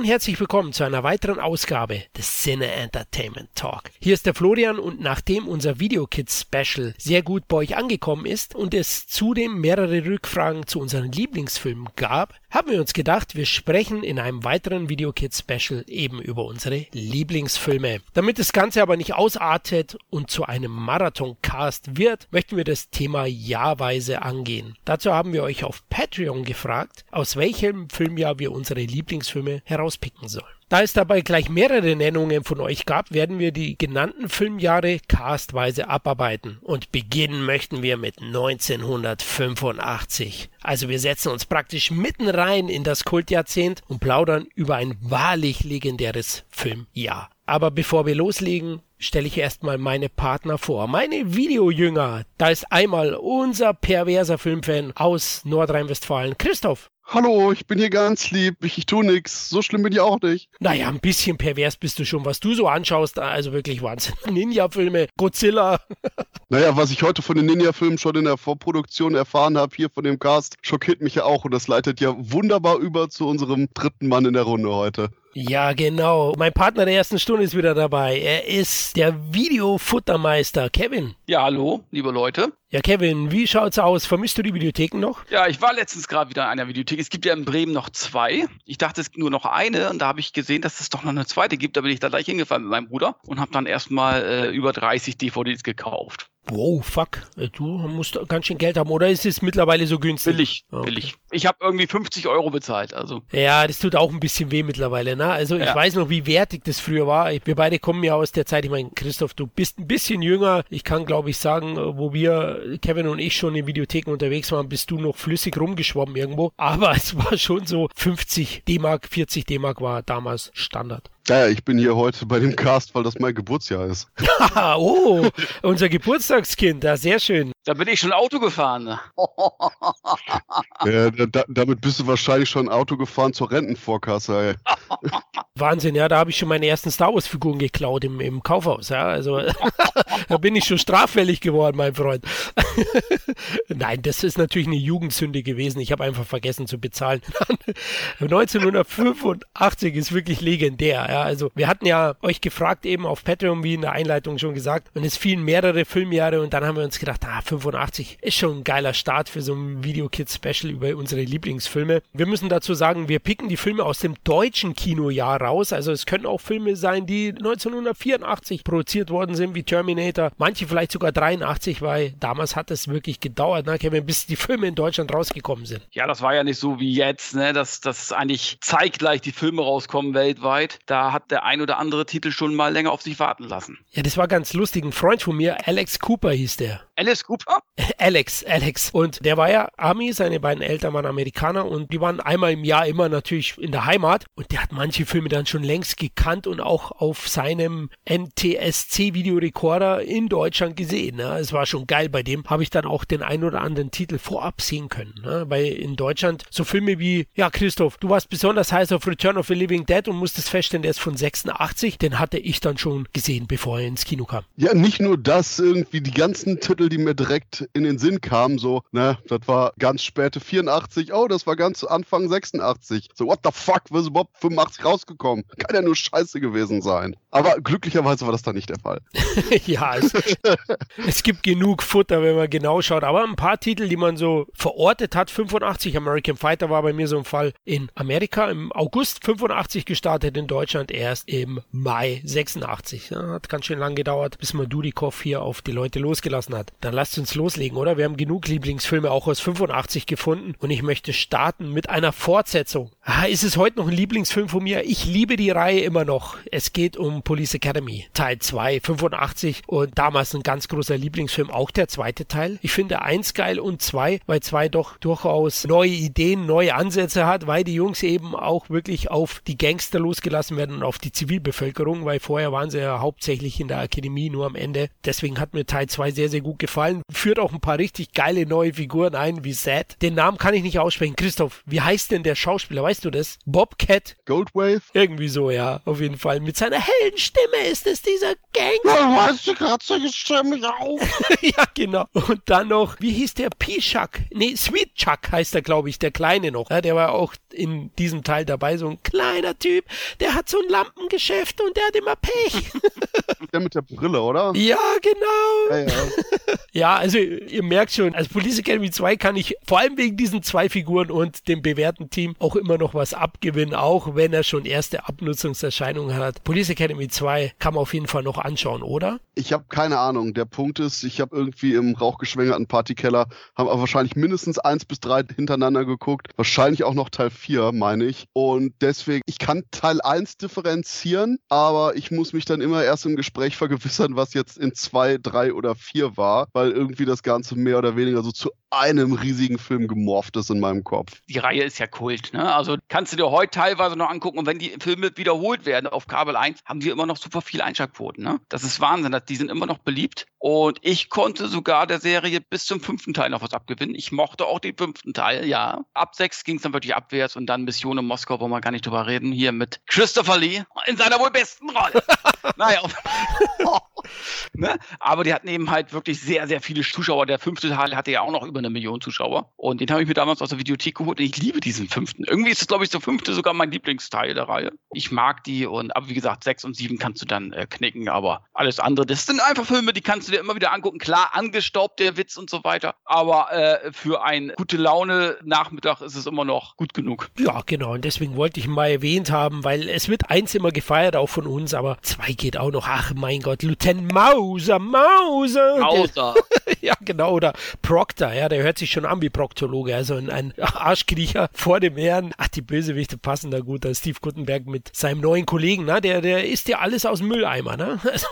Und herzlich willkommen zu einer weiteren Ausgabe des Cine Entertainment Talk. Hier ist der Florian und nachdem unser Video Kids Special sehr gut bei euch angekommen ist und es zudem mehrere Rückfragen zu unseren Lieblingsfilmen gab, haben wir uns gedacht, wir sprechen in einem weiteren Video Kids Special eben über unsere Lieblingsfilme. Damit das Ganze aber nicht ausartet und zu einem Marathon-Cast wird, möchten wir das Thema jahrweise angehen. Dazu haben wir euch auf Patreon gefragt, aus welchem Filmjahr wir unsere Lieblingsfilme herauspicken soll. Da es dabei gleich mehrere Nennungen von euch gab, werden wir die genannten Filmjahre castweise abarbeiten. Und beginnen möchten wir mit 1985. Also wir setzen uns praktisch mitten rein in das Kultjahrzehnt und plaudern über ein wahrlich legendäres Filmjahr. Aber bevor wir loslegen, stelle ich erstmal meine Partner vor. Meine Videojünger. Da ist einmal unser perverser Filmfan aus Nordrhein-Westfalen, Christoph. Hallo, ich bin hier ganz lieb. Ich, ich tu nix. So schlimm bin ich auch nicht. Naja, ein bisschen pervers bist du schon, was du so anschaust. Also wirklich Wahnsinn. Ninja-Filme, Godzilla. naja, was ich heute von den Ninja-Filmen schon in der Vorproduktion erfahren habe, hier von dem Cast, schockiert mich ja auch. Und das leitet ja wunderbar über zu unserem dritten Mann in der Runde heute. Ja, genau. Mein Partner der ersten Stunde ist wieder dabei. Er ist der Videofuttermeister, Kevin. Ja, hallo, liebe Leute. Ja, Kevin, wie schaut's aus? Vermisst du die Videotheken noch? Ja, ich war letztens gerade wieder in einer Videothek. Es gibt ja in Bremen noch zwei. Ich dachte, es gibt nur noch eine und da habe ich gesehen, dass es doch noch eine zweite gibt. Da bin ich da gleich hingefahren mit meinem Bruder und habe dann erstmal äh, über 30 DVDs gekauft. Wow, fuck. Äh, du musst ganz schön Geld haben, oder ist es mittlerweile so günstig? Billig, okay. billig. Ich habe irgendwie 50 Euro bezahlt, also. Ja, das tut auch ein bisschen weh mittlerweile, ne? Also ich ja. weiß noch, wie wertig das früher war. Wir beide kommen ja aus der Zeit, ich meine, Christoph, du bist ein bisschen jünger. Ich kann, glaube ich, sagen, wo wir, Kevin und ich, schon in Videotheken unterwegs waren, bist du noch flüssig rumgeschwommen irgendwo. Aber es war schon so 50 D-Mark, 40 D-Mark war damals Standard. Ja, ich bin hier heute bei dem Cast, weil das mein Geburtsjahr ist. oh, unser Geburtstagskind, ja, sehr schön. Da bin ich schon Auto gefahren. Ne? ja, da, damit bist du wahrscheinlich schon Auto gefahren zur Rentenvorkasse. Wahnsinn, ja, da habe ich schon meine ersten Star Wars Figuren geklaut im, im Kaufhaus, ja, also da bin ich schon straffällig geworden, mein Freund. Nein, das ist natürlich eine Jugendsünde gewesen. Ich habe einfach vergessen zu bezahlen. 1985 ist wirklich legendär, ja, also wir hatten ja euch gefragt eben auf Patreon, wie in der Einleitung schon gesagt, und es fielen mehrere Filmjahre und dann haben wir uns gedacht, ah, 85 ist schon ein geiler Start für so ein Video Kids Special über unsere Lieblingsfilme. Wir müssen dazu sagen, wir picken die Filme aus dem deutschen Kinojahr raus. Also es können auch Filme sein, die 1984 produziert worden sind, wie Terminator. Manche vielleicht sogar 83, weil damals hat es wirklich gedauert, ne, Kevin, bis die Filme in Deutschland rausgekommen sind. Ja, das war ja nicht so wie jetzt, ne, dass, dass eigentlich zeitgleich die Filme rauskommen weltweit. Da hat der ein oder andere Titel schon mal länger auf sich warten lassen. Ja, das war ganz lustig. Ein Freund von mir, Alex Cooper hieß der. Alice Cooper? Alex, Alex. Und der war ja Army, seine beiden Eltern waren Amerikaner und die waren einmal im Jahr immer natürlich in der Heimat. Und der hat manche Filme dann schon längst gekannt und auch auf seinem NTSC-Videorekorder in Deutschland gesehen. Ne? Es war schon geil. Bei dem habe ich dann auch den ein oder anderen Titel vorab sehen können. Ne? Weil in Deutschland so Filme wie, ja, Christoph, du warst besonders heiß auf Return of the Living Dead und musstest feststellen, der ist von 86. Den hatte ich dann schon gesehen, bevor er ins Kino kam. Ja, nicht nur das, irgendwie die ganzen Titel, die mir direkt in den Sinn kamen, so, ne, das war ganz späte 84, oh, das war ganz Anfang 86. So, what the fuck, was ist überhaupt 85 rausgekommen? Kann ja nur scheiße gewesen sein. Aber glücklicherweise war das da nicht der Fall. ja, es, es, gibt genug Futter, wenn man genau schaut. Aber ein paar Titel, die man so verortet hat, 85, American Fighter war bei mir so ein Fall in Amerika im August 85 gestartet, in Deutschland erst im Mai 86. Ja, hat ganz schön lang gedauert, bis man Dudikoff hier auf die Leute losgelassen hat. Dann lasst uns loslegen, oder? Wir haben genug Lieblingsfilme auch aus 85 gefunden und ich möchte starten mit einer Fortsetzung. Ah, ist es heute noch ein Lieblingsfilm von mir? Ich liebe die Reihe immer noch. Es geht um Police Academy, Teil 2, 85 und damals ein ganz großer Lieblingsfilm, auch der zweite Teil. Ich finde eins geil und zwei, weil zwei doch durchaus neue Ideen, neue Ansätze hat, weil die Jungs eben auch wirklich auf die Gangster losgelassen werden und auf die Zivilbevölkerung, weil vorher waren sie ja hauptsächlich in der Akademie nur am Ende. Deswegen hat mir Teil 2 sehr, sehr gut gefallen. Führt auch ein paar richtig geile neue Figuren ein, wie Zed. Den Namen kann ich nicht aussprechen. Christoph, wie heißt denn der Schauspieler? Weißt du das? Bobcat? Goldwave? Irgendwie so, ja, auf jeden Fall. Mit seiner hellen Stimme ist es dieser Gang. Ja, weißt du gerade so stimmig auf. ja, genau. Und dann noch, wie hieß der? P-Chuck? Nee, Sweet Chuck heißt er, glaube ich, der Kleine noch. Ja, der war auch in diesem Teil dabei, so ein kleiner Typ. Der hat so ein Lampengeschäft und der hat immer Pech. der mit der Brille, oder? Ja, genau. Ja, ja. Ja, also ihr merkt schon, als Police Academy 2 kann ich vor allem wegen diesen zwei Figuren und dem bewährten Team auch immer noch was abgewinnen, auch wenn er schon erste Abnutzungserscheinungen hat. Police Academy 2 kann man auf jeden Fall noch anschauen, oder? Ich habe keine Ahnung. Der Punkt ist, ich habe irgendwie im rauchgeschwängerten Partykeller, aber wahrscheinlich mindestens eins bis drei hintereinander geguckt. Wahrscheinlich auch noch Teil 4, meine ich. Und deswegen, ich kann Teil 1 differenzieren, aber ich muss mich dann immer erst im Gespräch vergewissern, was jetzt in 2, 3 oder 4 war, weil irgendwie das Ganze mehr oder weniger so zu einem riesigen Film gemorpht ist in meinem Kopf. Die Reihe ist ja Kult, ne? Also kannst du dir heute teilweise noch angucken und wenn die Filme wiederholt werden auf Kabel 1, haben die immer noch super viele Einschaltquoten, ne? Das ist Wahnsinn, die sind immer noch beliebt und ich konnte sogar der Serie bis zum fünften Teil noch was abgewinnen. Ich mochte auch den fünften Teil, ja. Ab sechs ging es dann wirklich abwärts und dann Mission in Moskau, wo wir gar nicht drüber reden, hier mit Christopher Lee in seiner wohl besten Rolle. naja. ne? Aber die hatten eben halt wirklich sehr, sehr viele Zuschauer. Der fünfte Teil hatte ja auch noch über eine Million Zuschauer. Und den habe ich mir damals aus der Videothek geholt und ich liebe diesen fünften. Irgendwie ist es, glaube ich, der fünfte sogar mein Lieblingsteil der Reihe. Ich mag die und, aber wie gesagt, sechs und sieben kannst du dann äh, knicken, aber alles andere, das sind einfach Filme, die kannst du dir immer wieder angucken. Klar, angestaubt der Witz und so weiter, aber äh, für ein gute Laune Nachmittag ist es immer noch gut genug. Ja, genau. Und deswegen wollte ich mal erwähnt haben, weil es wird eins immer gefeiert, auch von uns, aber zwei geht auch noch. Ach mein Gott, Lieutenant Mauser, Mauser. Mauser. ja, genau. Oder Proctor, ja, der hört sich schon an wie Proktologe, also ein Arschkriecher vor dem Herrn. Ach, die Bösewichte passen da gut. Da Steve Guttenberg mit seinem neuen Kollegen, ne? der, der isst ja alles aus dem Mülleimer. Ne? Also,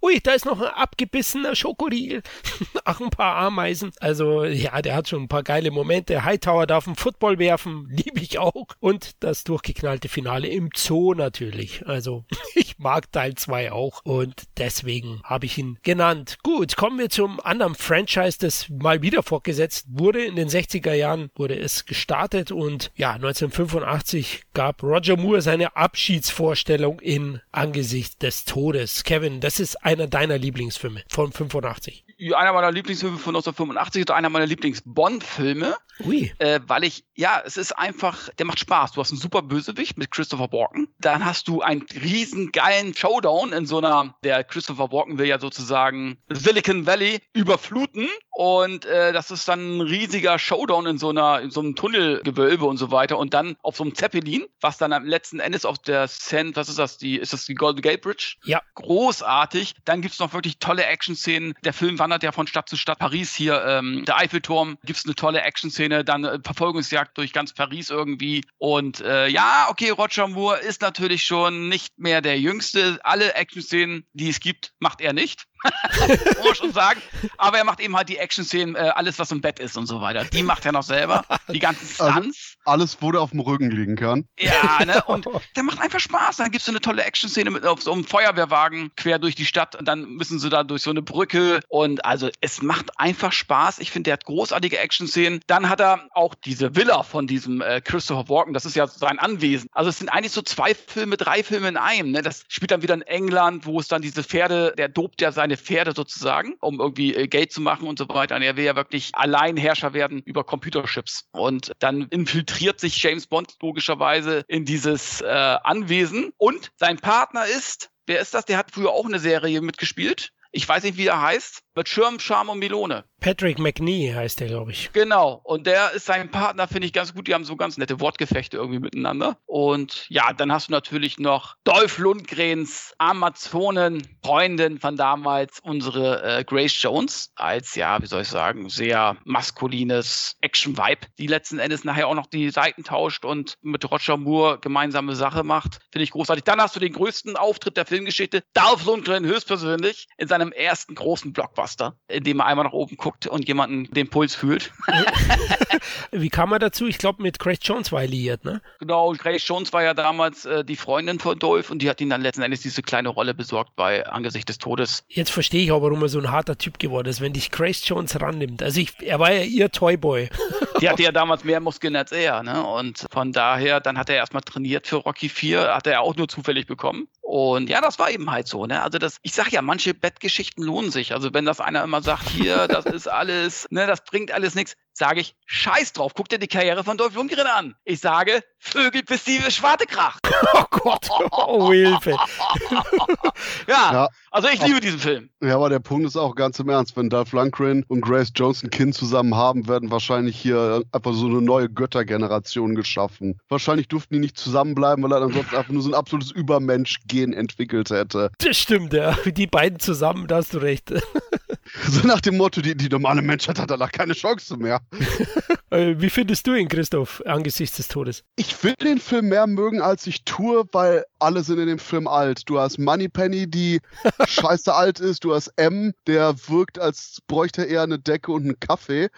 ui, da ist noch ein abgebissener Schokoriegel. Ach, ein paar Ameisen. Also, ja, der hat schon ein paar geile Momente. Hightower darf einen Football werfen, liebe ich auch. Und das durchgeknallte Finale im Zoo natürlich. Also, ich mag Teil 2 auch und deswegen habe ich ihn genannt. Gut, kommen wir zum anderen Franchise, das mal wieder fortgesetzt wurde. In den 60er Jahren wurde es gestartet und ja, 1985 gab Roger Moore seine Abschiedsvorstellung in Angesicht des Todes. Kevin, das ist einer deiner Lieblingsfilme von 85 einer meiner Lieblingsfilme von 1985 ist einer meiner Lieblings-Bond-Filme. Ui. Äh, weil ich, ja, es ist einfach, der macht Spaß. Du hast einen super Bösewicht mit Christopher Walken. Dann hast du einen riesen geilen Showdown in so einer, der Christopher Walken will ja sozusagen Silicon Valley überfluten. Und äh, das ist dann ein riesiger Showdown in so einer, in so einem Tunnelgewölbe und so weiter. Und dann auf so einem Zeppelin, was dann am letzten Endes auf der Sand, was ist das, die, ist das die Golden Gate Bridge? Ja. Großartig. Dann gibt's noch wirklich tolle Action-Szenen. Der Film wandert ja von Stadt zu Stadt. Paris hier, ähm, der Eiffelturm, gibt's eine tolle Action-Szene. Dann äh, Verfolgungsjagd durch ganz Paris irgendwie. Und äh, ja, okay, Roger Moore ist natürlich schon nicht mehr der Jüngste. Alle Action-Szenen, die es gibt, macht er nicht. muss man schon sagen. Aber er macht eben halt die Action-Szenen, äh, alles, was im Bett ist und so weiter. Die macht er noch selber. Die ganzen Also, Stunts. alles, wo der auf dem Rücken liegen kann. Ja, ne? Und der macht einfach Spaß. Dann gibt's so eine tolle Action-Szene mit auf so einem Feuerwehrwagen quer durch die Stadt. Und dann müssen sie da durch so eine Brücke. Und also es macht einfach Spaß. Ich finde, der hat großartige Action-Szenen. Dann hat er auch diese Villa von diesem äh, Christopher Walken. Das ist ja sein Anwesen. Also es sind eigentlich so zwei Filme, drei Filme in einem. Ne? Das spielt dann wieder in England, wo es dann diese Pferde, der dobt ja seine Pferde sozusagen, um irgendwie äh, Geld zu machen und so Und er will ja wirklich Alleinherrscher werden über Computerchips. Und dann infiltriert sich James Bond logischerweise in dieses äh, Anwesen. Und sein Partner ist, wer ist das? Der hat früher auch eine Serie mitgespielt. Ich weiß nicht, wie er heißt. Mit Schirm, Charme und Melone. Patrick McNee heißt der, glaube ich. Genau. Und der ist sein Partner, finde ich ganz gut. Die haben so ganz nette Wortgefechte irgendwie miteinander. Und ja, dann hast du natürlich noch Dolph Lundgrens Amazonen, Freundin von damals, unsere äh, Grace Jones, als, ja, wie soll ich sagen, sehr maskulines Action-Vibe, die letzten Endes nachher auch noch die Seiten tauscht und mit Roger Moore gemeinsame Sache macht. Finde ich großartig. Dann hast du den größten Auftritt der Filmgeschichte. Dolph Lundgren höchstpersönlich in seinem ersten großen Blockbuster, in dem er einmal nach oben guckt guckt und jemanden den Puls fühlt. Wie kam er dazu? Ich glaube, mit Grace Jones war er liiert, ne? Genau, Grace Jones war ja damals äh, die Freundin von Dolph und die hat ihn dann letzten Endes diese kleine Rolle besorgt bei Angesicht des Todes. Jetzt verstehe ich auch, warum er so ein harter Typ geworden ist, wenn dich Grace Jones rannimmt. Also ich, er war ja ihr Toyboy. Die hatte ja damals mehr Muskeln als er, ne? Und von daher, dann hat er erstmal trainiert für Rocky 4, hat er auch nur zufällig bekommen. Und ja, das war eben halt so, ne? Also das, ich sag ja, manche Bettgeschichten lohnen sich. Also wenn das einer immer sagt, hier, das ist alles, ne, das bringt alles nichts, sage ich, scheiß drauf, guck dir die Karriere von Dolph Lundgren an. Ich sage, Vögel bis die Schwarte kracht. Oh Gott, oh Hilfe. ja, ja, also ich liebe diesen Film. Ja, aber der Punkt ist auch ganz im Ernst, wenn Dolph Lundgren und Grace Jones ein Kind zusammen haben, werden wahrscheinlich hier einfach so eine neue Göttergeneration geschaffen. Wahrscheinlich durften die nicht zusammenbleiben, weil er dann sonst einfach nur so ein absolutes Übermensch-Gen entwickelt hätte. Das stimmt, ja. Die beiden zusammen, da hast du recht. So nach dem Motto, die, die normale Menschheit hat danach keine Chance mehr. Äh, wie findest du ihn, Christoph, angesichts des Todes? Ich will den Film mehr mögen, als ich tue, weil alle sind in dem Film alt. Du hast Moneypenny, die scheiße alt ist. Du hast M, der wirkt, als bräuchte er eine Decke und einen Kaffee.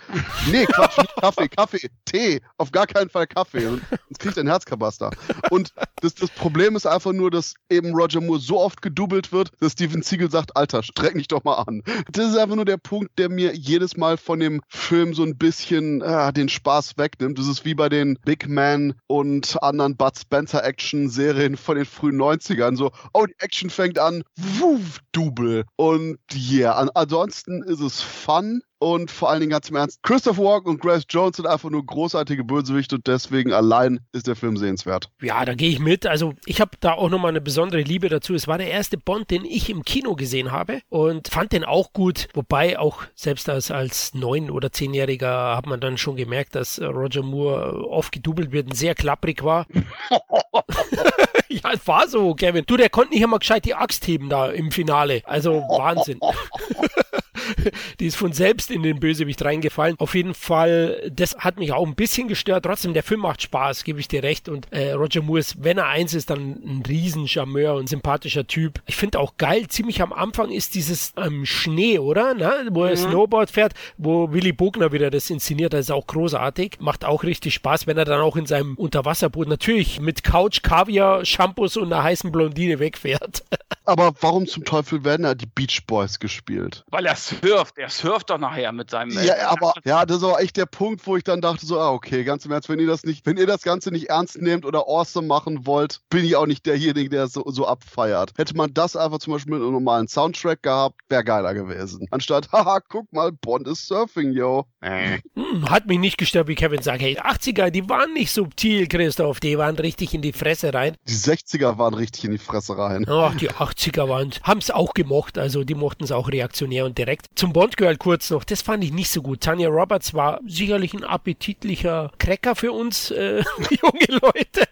Nee, Quatsch, nicht Kaffee, Kaffee, Tee. Auf gar keinen Fall Kaffee. Und jetzt kriegt er ein Herzkabaster. Und das, das Problem ist einfach nur, dass eben Roger Moore so oft gedoubelt wird, dass Steven Siegel sagt, Alter, streck mich doch mal an. Das ist einfach nur der Punkt, der mir jedes Mal von dem Film so ein bisschen äh, den Spaß wegnimmt. Das ist wie bei den Big Man und anderen Bud Spencer Action-Serien von den frühen 90ern. So, oh, die Action fängt an, wuff, Double. Und ja, yeah, ansonsten ist es fun und vor allen Dingen ganz im Ernst, Christopher Walken und Grace Jones sind einfach nur großartige Bösewichte und deswegen allein ist der Film sehenswert. Ja, da gehe ich mit. Also ich habe da auch nochmal eine besondere Liebe dazu. Es war der erste Bond, den ich im Kino gesehen habe und fand den auch gut. Wobei auch selbst als, als neun- oder zehnjähriger hat man dann schon gemerkt, dass Roger Moore oft gedoubelt wird und sehr klapprig war. ja, es war so, Kevin. Du, der konnte nicht einmal gescheit die Axt heben da im Finale. Also Wahnsinn. die ist von selbst in den Bösewicht reingefallen. Auf jeden Fall, das hat mich auch ein bisschen gestört. Trotzdem, der Film macht Spaß, gebe ich dir recht. Und äh, Roger Moore ist, wenn er eins ist, dann ein Riesencharmeur und sympathischer Typ. Ich finde auch geil, ziemlich am Anfang ist dieses ähm, Schnee, oder? Na, wo er mhm. Snowboard fährt, wo Willy Bogner wieder das inszeniert. Das ist auch großartig. Macht auch richtig Spaß, wenn er dann auch in seinem Unterwasserboot natürlich mit Couch, Kaviar, Shampoos und einer heißen Blondine wegfährt. Aber warum zum Teufel werden da die Beach Boys gespielt? Weil er surft. Er surft doch nachher mit seinem. Ja, äh, aber ja, das war echt der Punkt, wo ich dann dachte so, ah, okay, ganz im Ernst, wenn ihr das nicht, wenn ihr das Ganze nicht ernst nehmt oder awesome machen wollt, bin ich auch nicht derjenige, der so, so abfeiert. Hätte man das einfach zum Beispiel mit einem normalen Soundtrack gehabt, wäre geiler gewesen. Anstatt, haha, guck mal, Bond ist Surfing, yo. Äh. Hm, hat mich nicht gestört, wie Kevin sagt. Hey, 80er, die waren nicht subtil, Christoph. Die waren richtig in die Fresse rein. Die 60er waren richtig in die Fresse rein. Ach, die 80 80er waren, haben es auch gemocht, also die mochten es auch reaktionär und direkt. Zum Bond Girl kurz noch, das fand ich nicht so gut. Tanya Roberts war sicherlich ein appetitlicher Cracker für uns äh, junge Leute,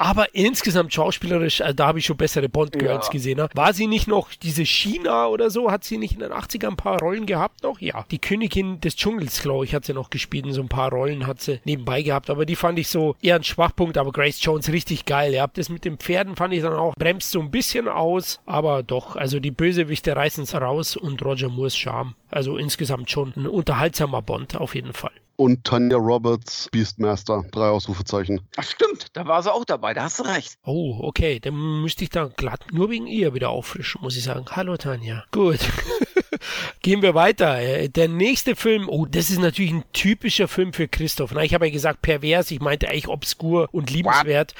aber insgesamt schauspielerisch, äh, da habe ich schon bessere Bond-Girls ja. gesehen. Ne? War sie nicht noch diese China oder so? Hat sie nicht in den 80ern ein paar Rollen gehabt noch? Ja. Die Königin des Dschungels, glaube ich, hat sie noch gespielt. In so ein paar Rollen hat sie nebenbei gehabt. Aber die fand ich so eher ein Schwachpunkt. Aber Grace Jones richtig geil. Habt das mit den Pferden, fand ich dann auch, bremst so ein bisschen aus. Aber doch, also die Bösewichte reißen es raus und Roger Moores Charme. Also insgesamt schon ein unterhaltsamer Bond auf jeden Fall und Tanya Roberts Beastmaster. Drei Ausrufezeichen. Ach stimmt, da war sie auch dabei, da hast du recht. Oh, okay, dann müsste ich da glatt nur wegen ihr wieder auffrischen, muss ich sagen. Hallo Tanja. Gut. Gehen wir weiter. Äh, der nächste Film, oh, das ist natürlich ein typischer Film für Christoph. Na, ich habe ja gesagt pervers, ich meinte eigentlich obskur und liebenswert.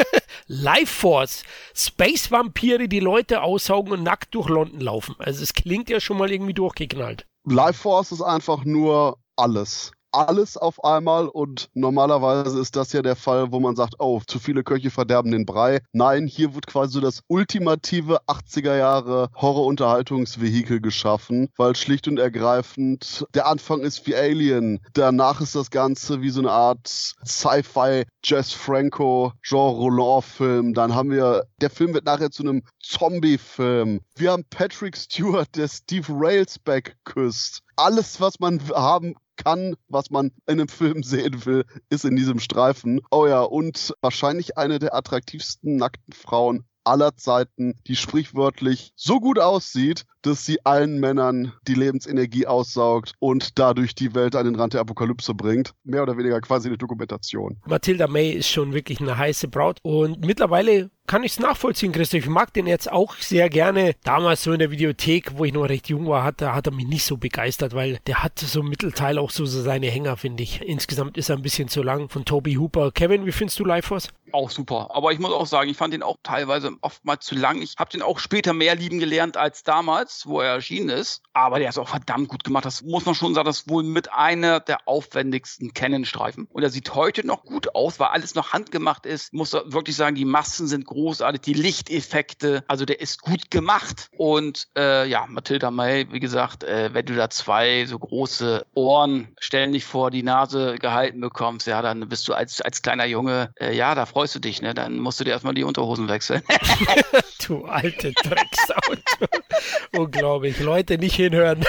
Life Force. Space Vampire, die Leute aussaugen und nackt durch London laufen. Also es klingt ja schon mal irgendwie durchgeknallt. Life Force ist einfach nur alles alles auf einmal und normalerweise ist das ja der Fall, wo man sagt, oh, zu viele Köche verderben den Brei. Nein, hier wird quasi so das ultimative 80er Jahre Horror-Unterhaltungsvehikel geschaffen, weil schlicht und ergreifend der Anfang ist wie Alien. Danach ist das Ganze wie so eine Art Sci-Fi Jess Franco Jean Roland Film. Dann haben wir, der Film wird nachher zu einem Zombie-Film. Wir haben Patrick Stewart, der Steve Railsback küsst alles, was man haben kann, was man in einem Film sehen will, ist in diesem Streifen. Oh ja, und wahrscheinlich eine der attraktivsten nackten Frauen aller Zeiten, die sprichwörtlich so gut aussieht, dass sie allen Männern die Lebensenergie aussaugt und dadurch die Welt an den Rand der Apokalypse bringt. Mehr oder weniger quasi eine Dokumentation. Matilda May ist schon wirklich eine heiße Braut und mittlerweile kann ich es nachvollziehen, Christoph. Ich mag den jetzt auch sehr gerne. Damals so in der Videothek, wo ich noch recht jung war, hat, hat er mich nicht so begeistert, weil der hat so im Mittelteil auch so, so seine Hänger, finde ich. Insgesamt ist er ein bisschen zu lang von Toby Hooper. Kevin, wie findest du Life Force? Auch super. Aber ich muss auch sagen, ich fand den auch teilweise oftmals zu lang. Ich habe den auch später mehr lieben gelernt als damals, wo er erschienen ist. Aber der ist auch verdammt gut gemacht. Das muss man schon sagen, das ist wohl mit einer der aufwendigsten Canon-Streifen. Und er sieht heute noch gut aus, weil alles noch handgemacht ist. Ich muss wirklich sagen, die Massen sind großartig, die Lichteffekte. Also der ist gut gemacht. Und äh, ja, Matilda May, wie gesagt, äh, wenn du da zwei so große Ohren ständig vor die Nase gehalten bekommst, ja, dann bist du als, als kleiner Junge, äh, ja, da freust du dich, ne? Dann musst du dir erstmal die Unterhosen wechseln. du alte Drecksauto. Unglaublich. Leute, nicht hinhören.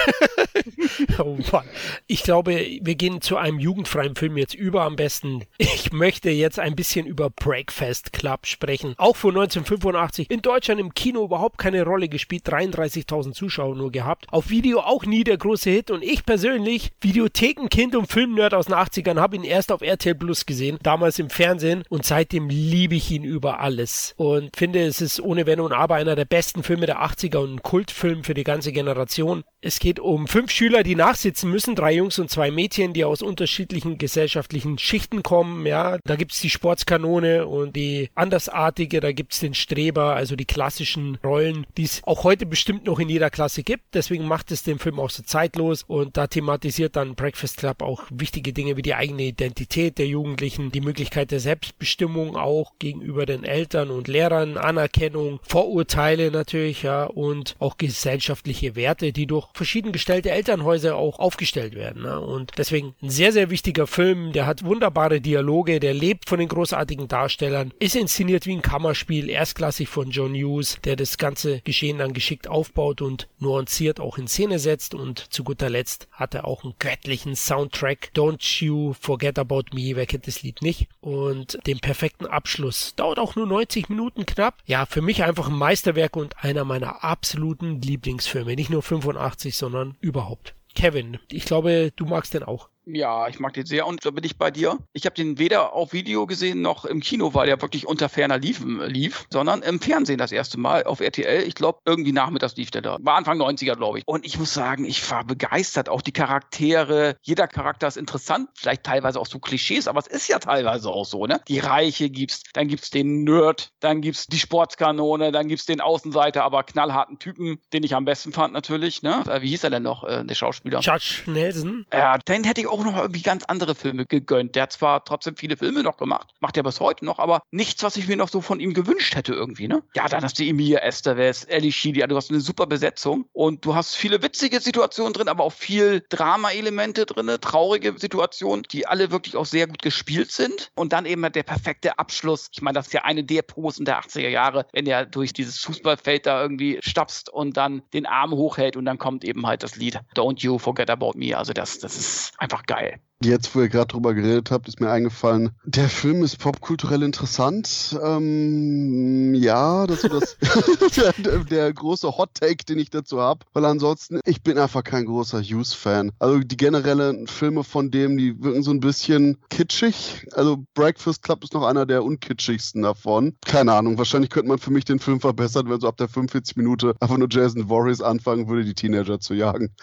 oh Mann. Ich glaube, wir gehen zu einem jugendfreien Film jetzt über am besten. Ich möchte jetzt ein bisschen über Breakfast Club sprechen. Auch von 1985. In Deutschland im Kino überhaupt keine Rolle gespielt. 33.000 Zuschauer nur gehabt. Auf Video auch nie der große Hit. Und ich persönlich, Videothekenkind und Filmnerd aus den 80ern, habe ihn erst auf RTL Plus gesehen. Damals im Fernsehen. Und seitdem seitdem liebe ich ihn über alles und finde, es ist ohne Wenn und Aber einer der besten Filme der 80er und ein Kultfilm für die ganze Generation. Es geht um fünf Schüler, die nachsitzen müssen, drei Jungs und zwei Mädchen, die aus unterschiedlichen gesellschaftlichen Schichten kommen. Ja, da gibt's die Sportskanone und die Andersartige, da gibt's den Streber, also die klassischen Rollen, die es auch heute bestimmt noch in jeder Klasse gibt. Deswegen macht es den Film auch so zeitlos und da thematisiert dann Breakfast Club auch wichtige Dinge wie die eigene Identität der Jugendlichen, die Möglichkeit der Selbstbestimmung auch gegenüber den Eltern und Lehrern, Anerkennung, Vorurteile natürlich, ja, und auch gesellschaftliche Werte, die durch verschieden gestellte Elternhäuser auch aufgestellt werden. Ne? Und deswegen ein sehr, sehr wichtiger Film, der hat wunderbare Dialoge, der lebt von den großartigen Darstellern, ist inszeniert wie ein Kammerspiel, erstklassig von John Hughes, der das ganze Geschehen dann geschickt aufbaut und nuanciert auch in Szene setzt und zu guter Letzt hat er auch einen göttlichen Soundtrack, Don't You Forget About Me, wer kennt das Lied nicht, und den perfekten Abschluss. Dauert auch nur 90 Minuten knapp. Ja, für mich einfach ein Meisterwerk und einer meiner absoluten Lieblingsfilme. Nicht nur 85, sondern überhaupt. Kevin, ich glaube, du magst den auch. Ja, ich mag den sehr und da bin ich bei dir. Ich habe den weder auf Video gesehen noch im Kino, weil der wirklich unter ferner Liefen lief, sondern im Fernsehen das erste Mal auf RTL. Ich glaube, irgendwie nachmittags lief der da. War Anfang 90er, glaube ich. Und ich muss sagen, ich war begeistert. Auch die Charaktere, jeder Charakter ist interessant, vielleicht teilweise auch so Klischees, aber es ist ja teilweise auch so, ne? Die Reiche gibt's, dann gibt's den Nerd, dann gibt's die Sportskanone, dann gibt's den Außenseiter, aber knallharten Typen, den ich am besten fand natürlich, ne? Äh, wie hieß er denn noch, äh, der Schauspieler? Judge Nelson. Ja, den hätte ich auch auch noch irgendwie ganz andere Filme gegönnt. Der hat zwar trotzdem viele Filme noch gemacht, macht er bis heute noch, aber nichts, was ich mir noch so von ihm gewünscht hätte irgendwie, ne? Ja, dann hast du Emilia Estevez, Ellie Sheedy, du hast eine super Besetzung und du hast viele witzige Situationen drin, aber auch viel Drama-Elemente drin, traurige Situationen, die alle wirklich auch sehr gut gespielt sind. Und dann eben der perfekte Abschluss. Ich meine, das ist ja eine der Posen der 80er Jahre, wenn er durch dieses Fußballfeld da irgendwie stapst und dann den Arm hochhält und dann kommt eben halt das Lied Don't You Forget About Me. Also das, das ist einfach geil. Jetzt, wo ihr gerade drüber geredet habt, ist mir eingefallen, der Film ist popkulturell interessant. Ähm, ja, das ist das der, der, große Hot Take, den ich dazu habe. Weil ansonsten, ich bin einfach kein großer Hughes-Fan. Also die generellen Filme von dem, die wirken so ein bisschen kitschig. Also Breakfast Club ist noch einer der unkitschigsten davon. Keine Ahnung, wahrscheinlich könnte man für mich den Film verbessern, wenn so ab der 45 Minute einfach nur Jason Voorhees anfangen würde, die Teenager zu jagen.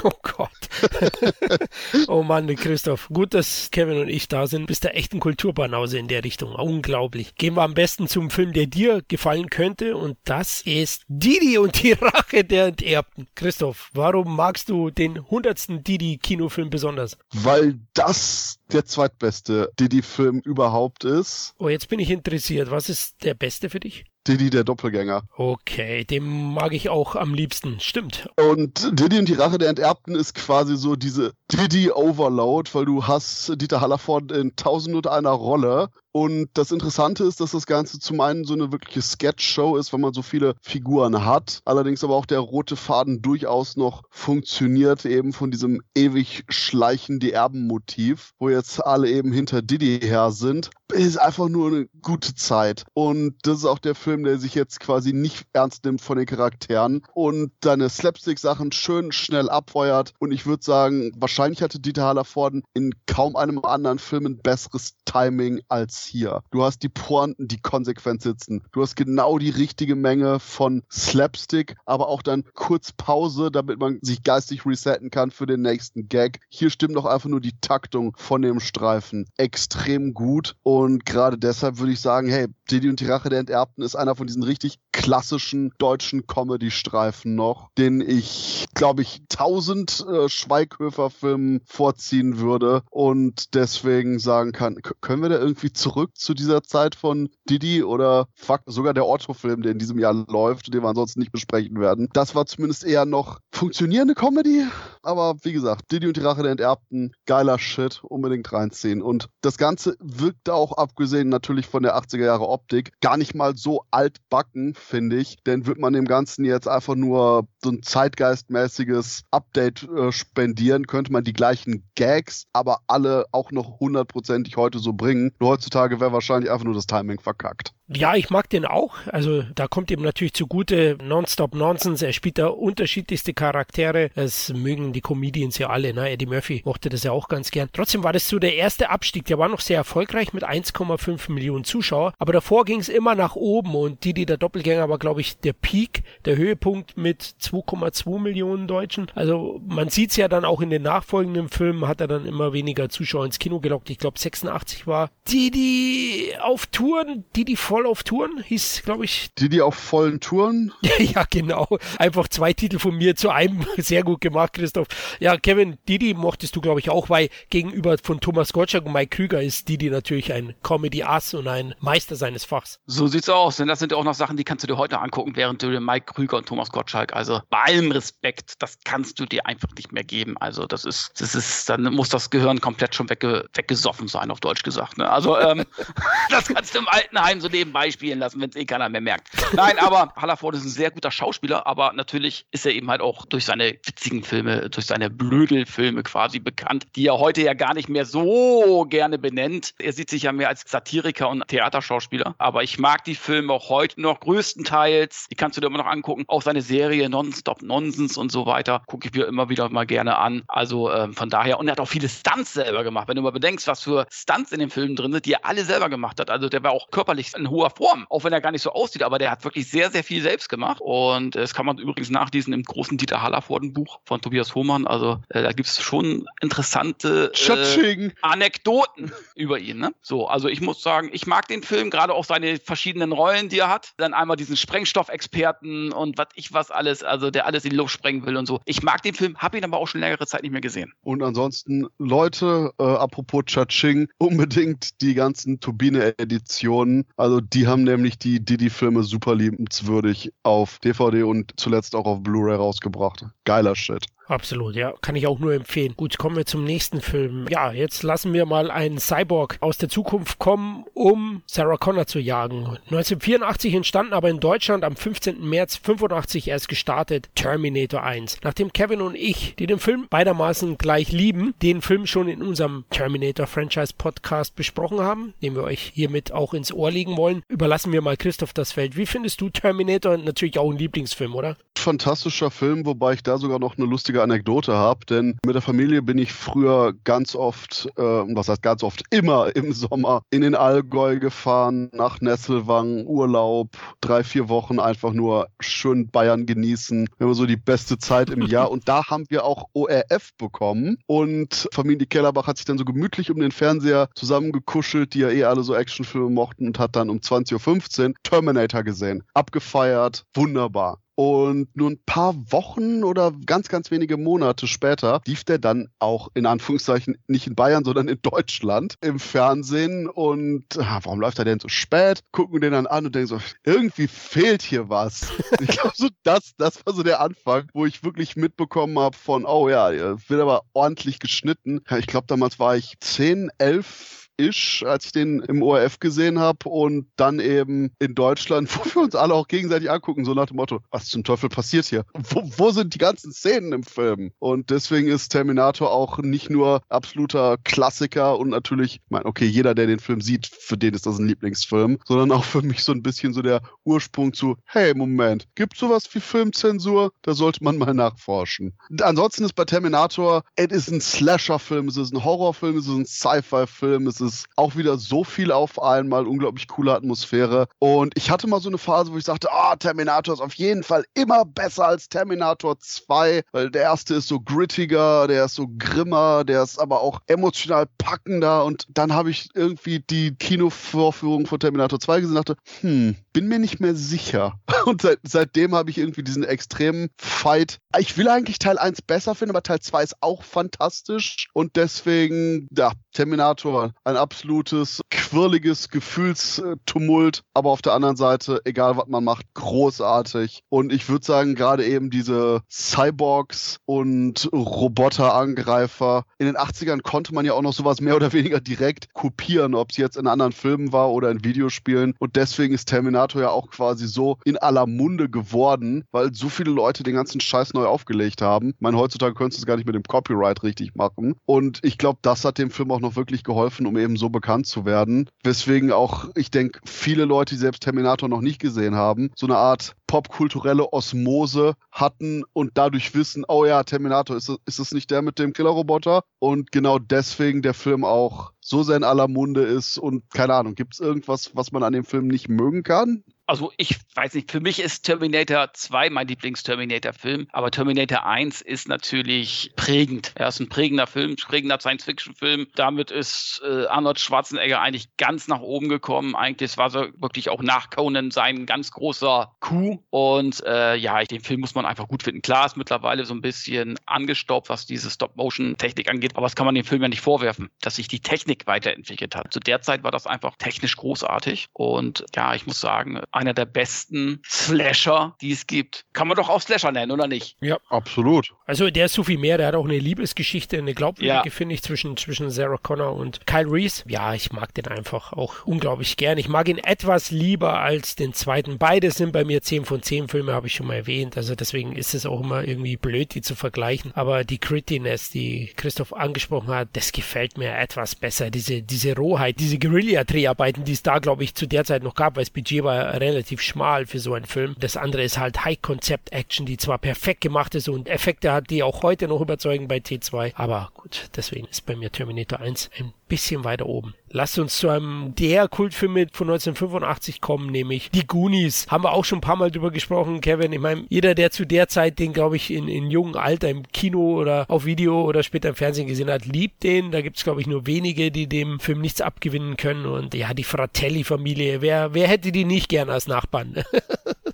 Oh Gott. oh Mann, Christoph. Gut, dass Kevin und ich da sind. Bist der echten Kulturbanause in der Richtung. Unglaublich. Gehen wir am besten zum Film, der dir gefallen könnte. Und das ist Didi und die Rache der Enterbten. Christoph, warum magst du den hundertsten Didi-Kinofilm besonders? Weil das der zweitbeste Didi-Film überhaupt ist. Oh, jetzt bin ich interessiert. Was ist der beste für dich? Diddy der Doppelgänger. Okay, den mag ich auch am liebsten. Stimmt. Und Diddy und die Rache der Enterbten ist quasi so diese Diddy Overload, weil du hast Dieter Hallervorden in tausend und einer Rolle Und das Interessante ist, dass das Ganze zum einen so eine wirkliche Sketch-Show ist, wenn man so viele Figuren hat. Allerdings aber auch der rote Faden durchaus noch funktioniert, eben von diesem ewig schleichen die Erben-Motiv, wo jetzt alle eben hinter Diddy her sind. Ist einfach nur eine gute Zeit. Und das ist auch der Film, der sich jetzt quasi nicht ernst nimmt von den Charakteren und deine Slapstick-Sachen schön schnell abfeuert. Und ich würde sagen, wahrscheinlich hatte Dieter Hallervorden in kaum einem anderen Film ein besseres Timing als hier. Du hast die Pointen, die konsequent sitzen. Du hast genau die richtige Menge von Slapstick, aber auch dann kurz Pause, damit man sich geistig resetten kann für den nächsten Gag. Hier stimmt doch einfach nur die Taktung von dem Streifen extrem gut und gerade deshalb würde ich sagen, hey, Didi und die Rache der Enterbten ist einer von diesen richtig klassischen deutschen Comedy-Streifen noch, den ich, glaube ich, tausend äh, Schweighöfer-Filmen vorziehen würde und deswegen sagen kann, können wir da irgendwie zurück zu dieser Zeit von Didi oder fuck, sogar der Otto-Film, der in diesem Jahr läuft, den wir ansonsten nicht besprechen werden. Das war zumindest eher noch funktionierende Comedy, aber wie gesagt, Didi und die Rache der Enterbten, geiler Shit, unbedingt reinziehen. Und das Ganze wirkt auch, abgesehen natürlich von der 80er Jahre Optik, gar nicht mal so altbacken, finde ich. Denn wird man dem Ganzen jetzt einfach nur so ein zeitgeistmäßiges Update äh, spendieren, könnte man die gleichen Gags, aber alle auch noch hundertprozentig heute so bringen. Nur heutzutage wäre wahrscheinlich einfach nur das Timing verkackt. Ja, ich mag den auch. Also da kommt ihm natürlich zugute Nonstop Nonsense. Er spielt da unterschiedlichste Charaktere. Das mögen die Comedians ja alle. Ne? Eddie Murphy mochte das ja auch ganz gern. Trotzdem war das so der erste Abstieg. Der war noch sehr erfolgreich mit 1,5 Millionen Zuschauer. Aber davor ging es immer nach oben und Didi der Doppelgänger war, glaube ich, der Peak, der Höhepunkt mit 2,2 Millionen Deutschen. Also man sieht es ja dann auch in den nachfolgenden Filmen, hat er dann immer weniger Zuschauer ins Kino gelockt. Ich glaube 86 war Didi auf Touren, Didi voll voll auf Touren, hieß, glaube ich. Die auf vollen Touren? ja, genau. Einfach zwei Titel von mir zu einem. Sehr gut gemacht, Christoph. Ja, Kevin, Didi mochtest du, glaube ich, auch, weil gegenüber von Thomas Gottschalk und Mike Krüger ist Didi natürlich ein Comedy-Ass und ein Meister seines Fachs. So sieht's aus. Denn das sind ja auch noch Sachen, die kannst du dir heute angucken, während du dir Mike Krüger und Thomas Gottschalk, also bei allem Respekt, das kannst du dir einfach nicht mehr geben. Also das ist, das ist, dann muss das Gehirn komplett schon wegge weggesoffen sein, auf Deutsch gesagt. Ne? Also ähm, das kannst du im Altenheim so nehmen nebenbei spielen lassen, wenn es eh keiner mehr merkt. Nein, aber Hallerford ist ein sehr guter Schauspieler, aber natürlich ist er eben halt auch durch seine witzigen Filme, durch seine Blödelfilme quasi bekannt, die er heute ja gar nicht mehr so gerne benennt. Er sieht sich ja mehr als Satiriker und Theaterschauspieler, aber ich mag die Filme auch heute noch größtenteils. Die kannst du dir immer noch angucken. Auch seine Serie Nonstop Nonsens und so weiter gucke ich mir immer wieder mal gerne an. Also ähm, von daher, und er hat auch viele Stunts selber gemacht. Wenn du mal bedenkst, was für Stunts in den Filmen drin sind, die er alle selber gemacht hat. Also der war auch körperlich ein hoher hoher Form, auch wenn er gar nicht so aussieht, aber der hat wirklich sehr, sehr viel selbst gemacht. Und das kann man übrigens nachlesen im großen Dieter Hallervorden Buch von Tobias Hohmann. Also äh, da gibt es schon interessante äh, Anekdoten über ihn. Ne? So, also ich muss sagen, ich mag den Film, gerade auch seine verschiedenen Rollen, die er hat. Dann einmal diesen Sprengstoffexperten und was ich was alles, also der alles in die Luft sprengen will und so. Ich mag den Film, habe ihn aber auch schon längere Zeit nicht mehr gesehen. Und ansonsten, Leute, äh, apropos Chaching, unbedingt die ganzen Turbine-Editionen. Also die haben nämlich die Didi-Filme super liebenswürdig auf DVD und zuletzt auch auf Blu-ray rausgebracht. Geiler Shit. Absolut, ja. Kann ich auch nur empfehlen. Gut, kommen wir zum nächsten Film. Ja, jetzt lassen wir mal einen Cyborg aus der Zukunft kommen, um Sarah Connor zu jagen. 1984 entstanden, aber in Deutschland am 15. März 85 erst gestartet Terminator 1. Nachdem Kevin und ich, die den Film beidermaßen gleich lieben, den Film schon in unserem Terminator Franchise Podcast besprochen haben, den wir euch hiermit auch ins Ohr legen wollen, überlassen wir mal Christoph das Feld. Wie findest du Terminator? Natürlich auch ein Lieblingsfilm, oder? Fantastischer Film, wobei ich da sogar noch eine lustige Anekdote habe, denn mit der Familie bin ich früher ganz oft, äh, was heißt ganz oft, immer im Sommer in den Allgäu gefahren, nach Nesselwang, Urlaub, drei, vier Wochen einfach nur schön Bayern genießen. Immer so die beste Zeit im Jahr. Und da haben wir auch ORF bekommen. Und Familie Kellerbach hat sich dann so gemütlich um den Fernseher zusammengekuschelt, die ja eh alle so Actionfilme mochten und hat dann um 20.15 Uhr Terminator gesehen. Abgefeiert, wunderbar. Und nur ein paar Wochen oder ganz, ganz wenige Monate später lief der dann auch in Anführungszeichen nicht in Bayern, sondern in Deutschland im Fernsehen. Und ah, warum läuft er denn so spät? Gucken den dann an und denken so, irgendwie fehlt hier was. ich glaube, so das, das war so der Anfang, wo ich wirklich mitbekommen habe von, oh ja, wird aber ordentlich geschnitten. Ich glaube, damals war ich 10, 11 ish, als ich den im ORF gesehen habe und dann eben in Deutschland, wo wir uns alle auch gegenseitig angucken, so nach dem Motto, was zum Teufel passiert hier? Wo, wo sind die ganzen Szenen im Film? Und deswegen ist Terminator auch nicht nur absoluter Klassiker und natürlich, ich meine, okay, jeder, der den Film sieht, für den ist das ein Lieblingsfilm, sondern auch für mich so ein bisschen so der Ursprung zu, hey, Moment, gibt sowas wie Filmzensur? Da sollte man mal nachforschen. Ansonsten ist bei Terminator, es ist ein Slasher-Film, es ist ein Horrorfilm, es ist ein Sci-Fi-Film, es ist auch wieder so viel auf einmal, unglaublich coole Atmosphäre. Und ich hatte mal so eine Phase, wo ich sagte, ah, oh, Terminator ist auf jeden Fall immer besser als Terminator 2, weil der erste ist so grittiger, der ist so grimmer, der ist aber auch emotional packender. Und dann habe ich irgendwie die Kinovorführung von Terminator 2 gesehen und dachte, hm, bin mir nicht mehr sicher. Und seit, seitdem habe ich irgendwie diesen extremen Fight. Ich will eigentlich Teil 1 besser finden, aber Teil 2 ist auch fantastisch. Und deswegen, ja, Terminator, ein absolutes, quirliges Gefühlstumult. Aber auf der anderen Seite, egal was man macht, großartig. Und ich würde sagen, gerade eben diese Cyborgs und Roboterangreifer. In den 80ern konnte man ja auch noch sowas mehr oder weniger direkt kopieren, ob es jetzt in anderen Filmen war oder in Videospielen. Und deswegen ist Terminator ja auch quasi so in aller Munde geworden, weil so viele Leute den ganzen Scheiß neu aufgelegt haben. Ich meine, heutzutage könntest du es gar nicht mit dem Copyright richtig machen. Und ich glaube, das hat dem Film auch noch wirklich geholfen, um eben so bekannt zu werden. Weswegen auch, ich denke, viele Leute, die selbst Terminator noch nicht gesehen haben, so eine Art popkulturelle Osmose hatten und dadurch wissen, oh ja, Terminator, ist, ist es nicht der mit dem Killerroboter? Und genau deswegen der Film auch so sehr in aller Munde ist und keine Ahnung, gibt es irgendwas, was man an dem Film nicht mögen kann? Also ich weiß nicht, für mich ist Terminator 2 mein Lieblings-Terminator-Film, aber Terminator 1 ist natürlich prägend. Er ist ein prägender Film, prägender Science-Fiction-Film. Damit ist äh, Arnold Schwarzenegger eigentlich ganz nach oben gekommen. Eigentlich war so wirklich auch nach Conan sein ganz großer Coup. Und äh, ja, den Film muss man einfach gut finden. Klar ist mittlerweile so ein bisschen angestaubt, was diese Stop-Motion-Technik angeht, aber das kann man dem Film ja nicht vorwerfen, dass sich die Technik weiterentwickelt hat. Zu der Zeit war das einfach technisch großartig. Und ja, ich muss sagen, einer der besten Slasher, die es gibt. Kann man doch auch Slasher nennen, oder nicht? Ja, absolut. Also der ist so viel mehr, der hat auch eine Liebesgeschichte, eine glaubwürdige, ja. finde ich, zwischen, zwischen Sarah Connor und Kyle Reese. Ja, ich mag den einfach auch unglaublich gern. Ich mag ihn etwas lieber als den zweiten. Beide sind bei mir 10 von 10 Filme, habe ich schon mal erwähnt. Also deswegen ist es auch immer irgendwie blöd, die zu vergleichen. Aber die Grittiness, die Christoph angesprochen hat, das gefällt mir etwas besser. Diese, diese Rohheit, diese Guerilla-Dreharbeiten, die es da, glaube ich, zu der Zeit noch gab, weil das Budget war relativ schmal für so einen Film. Das andere ist halt High-Concept-Action, die zwar perfekt gemacht ist und Effekte hat, die auch heute noch überzeugen bei T2, aber gut, deswegen ist bei mir Terminator 1 ein bisschen weiter oben. Lasst uns zu einem der Kultfilme von 1985 kommen, nämlich Die Goonies. Haben wir auch schon ein paar Mal drüber gesprochen, Kevin. Ich meine, jeder, der zu der Zeit den, glaube ich, in, in jungen Alter im Kino oder auf Video oder später im Fernsehen gesehen hat, liebt den. Da gibt es, glaube ich, nur wenige, die dem Film nichts abgewinnen können. Und ja, die Fratelli-Familie, wer, wer hätte die nicht gern als Nachbarn?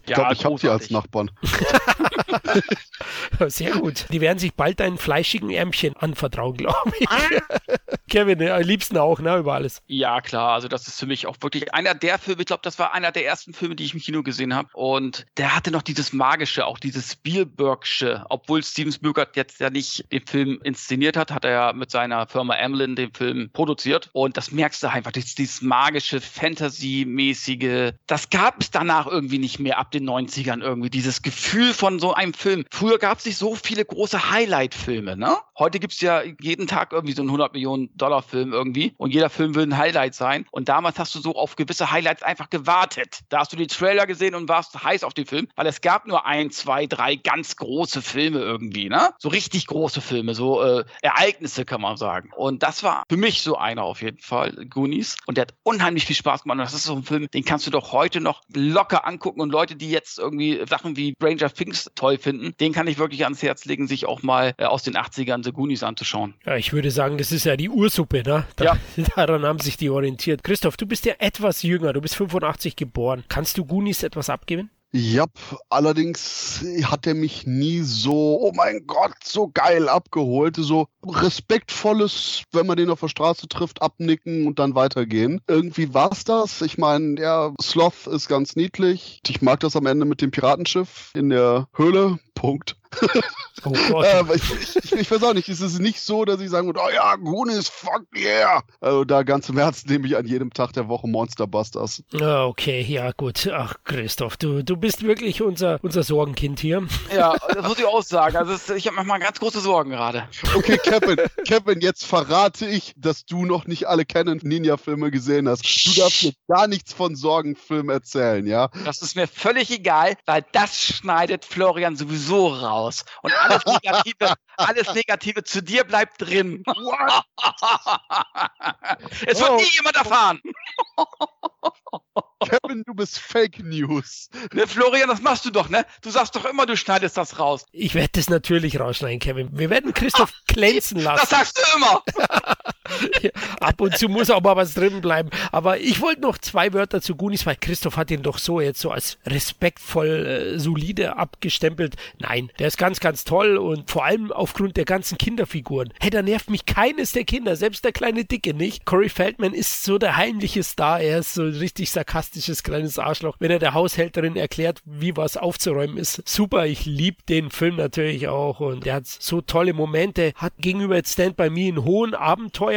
Ich glaube, ich habe sie als Nachbarn. Sehr gut. Die werden sich bald einen fleischigen Ärmchen anvertrauen, glaube ich. Kevin, am liebsten auch, ne, über alles. Ja, klar. Also, das ist für mich auch wirklich einer der Filme, ich glaube, das war einer der ersten Filme, die ich im Kino gesehen habe. Und der hatte noch dieses Magische, auch dieses Spielbergsche. Obwohl Steven Spielberg jetzt ja nicht den Film inszeniert hat, hat er ja mit seiner Firma Amlin den Film produziert. Und das merkst du einfach, dieses, dieses magische, Fantasy-mäßige. Das gab es danach irgendwie nicht mehr ab den 90ern irgendwie. Dieses Gefühl von so einem Film. Früher gab es nicht so viele große Highlight-Filme, ne? Heute gibt es ja jeden Tag irgendwie so einen 100 Millionen Dollar-Film irgendwie. Und jeder Film will ein Highlight sein. Und damals hast du so auf gewisse Highlights einfach gewartet. Da hast du die Trailer gesehen und warst heiß auf den Film, weil es gab nur ein, zwei, drei ganz große Filme irgendwie, ne? So richtig große Filme, so äh, Ereignisse kann man sagen. Und das war für mich so einer auf jeden Fall, Goonies. Und der hat unheimlich viel Spaß gemacht. Und das ist so ein Film, den kannst du doch heute noch locker angucken. Und Leute, die jetzt irgendwie Sachen wie Ranger Things toll finden, den kann ich wirklich ans Herz legen, sich auch mal äh, aus den 80ern The Goonies anzuschauen. Ja, ich würde sagen, das ist ja die Ursuppe, ne? Da, ja. Daran haben sich die orientiert. Christoph, du bist ja etwas jünger, du bist 85 geboren. Kannst du Goonies etwas abgeben? Ja, allerdings hat er mich nie so, oh mein Gott, so geil abgeholt. So respektvolles, wenn man den auf der Straße trifft, abnicken und dann weitergehen. Irgendwie war's das. Ich meine, ja, Sloth ist ganz niedlich. Ich mag das am Ende mit dem Piratenschiff in der Höhle. Punkt. Oh Gott. äh, ich, ich, ich, weiß auch nicht, es ist nicht so, dass ich sagen würde, oh ja, Goonies, fuck yeah. Also da ganz im Herzen nehme ich an jedem Tag der Woche Monsterbusters. Okay, ja gut. Ach, Christoph, du, du bist wirklich unser, unser Sorgenkind hier. Ja, das muss ich auch sagen. Also es, ich habe manchmal ganz große Sorgen gerade. Okay, Kevin, Kevin, jetzt verrate ich, dass du noch nicht alle Canon Ninja-Filme gesehen hast. Du darfst mir gar nichts von Sorgenfilmen erzählen, ja? Das ist mir völlig egal, weil das schneidet Florian sowieso raus. Und alles Negative, alles Negative zu dir bleibt drin. es wird oh. nie jemand erfahren. Kevin, du bist Fake News. Ne, Florian, das machst du doch, ne? Du sagst doch immer, du schneidest das raus. Ich werde das natürlich rausschneiden, Kevin. Wir werden Christoph glänzen lassen. Das sagst du immer. ab und zu muss auch mal was drin bleiben. Aber ich wollte noch zwei Wörter zu Goonies, weil Christoph hat ihn doch so jetzt so als respektvoll äh, solide abgestempelt. Nein, der ist ganz, ganz toll und vor allem aufgrund der ganzen Kinderfiguren. Hey, da nervt mich keines der Kinder, selbst der kleine Dicke nicht. Corey Feldman ist so der heimliche Star. Er ist so ein richtig sarkastisches kleines Arschloch, wenn er der Haushälterin erklärt, wie was aufzuräumen ist. Super, ich liebe den Film natürlich auch und der hat so tolle Momente, hat gegenüber Stand By Me einen hohen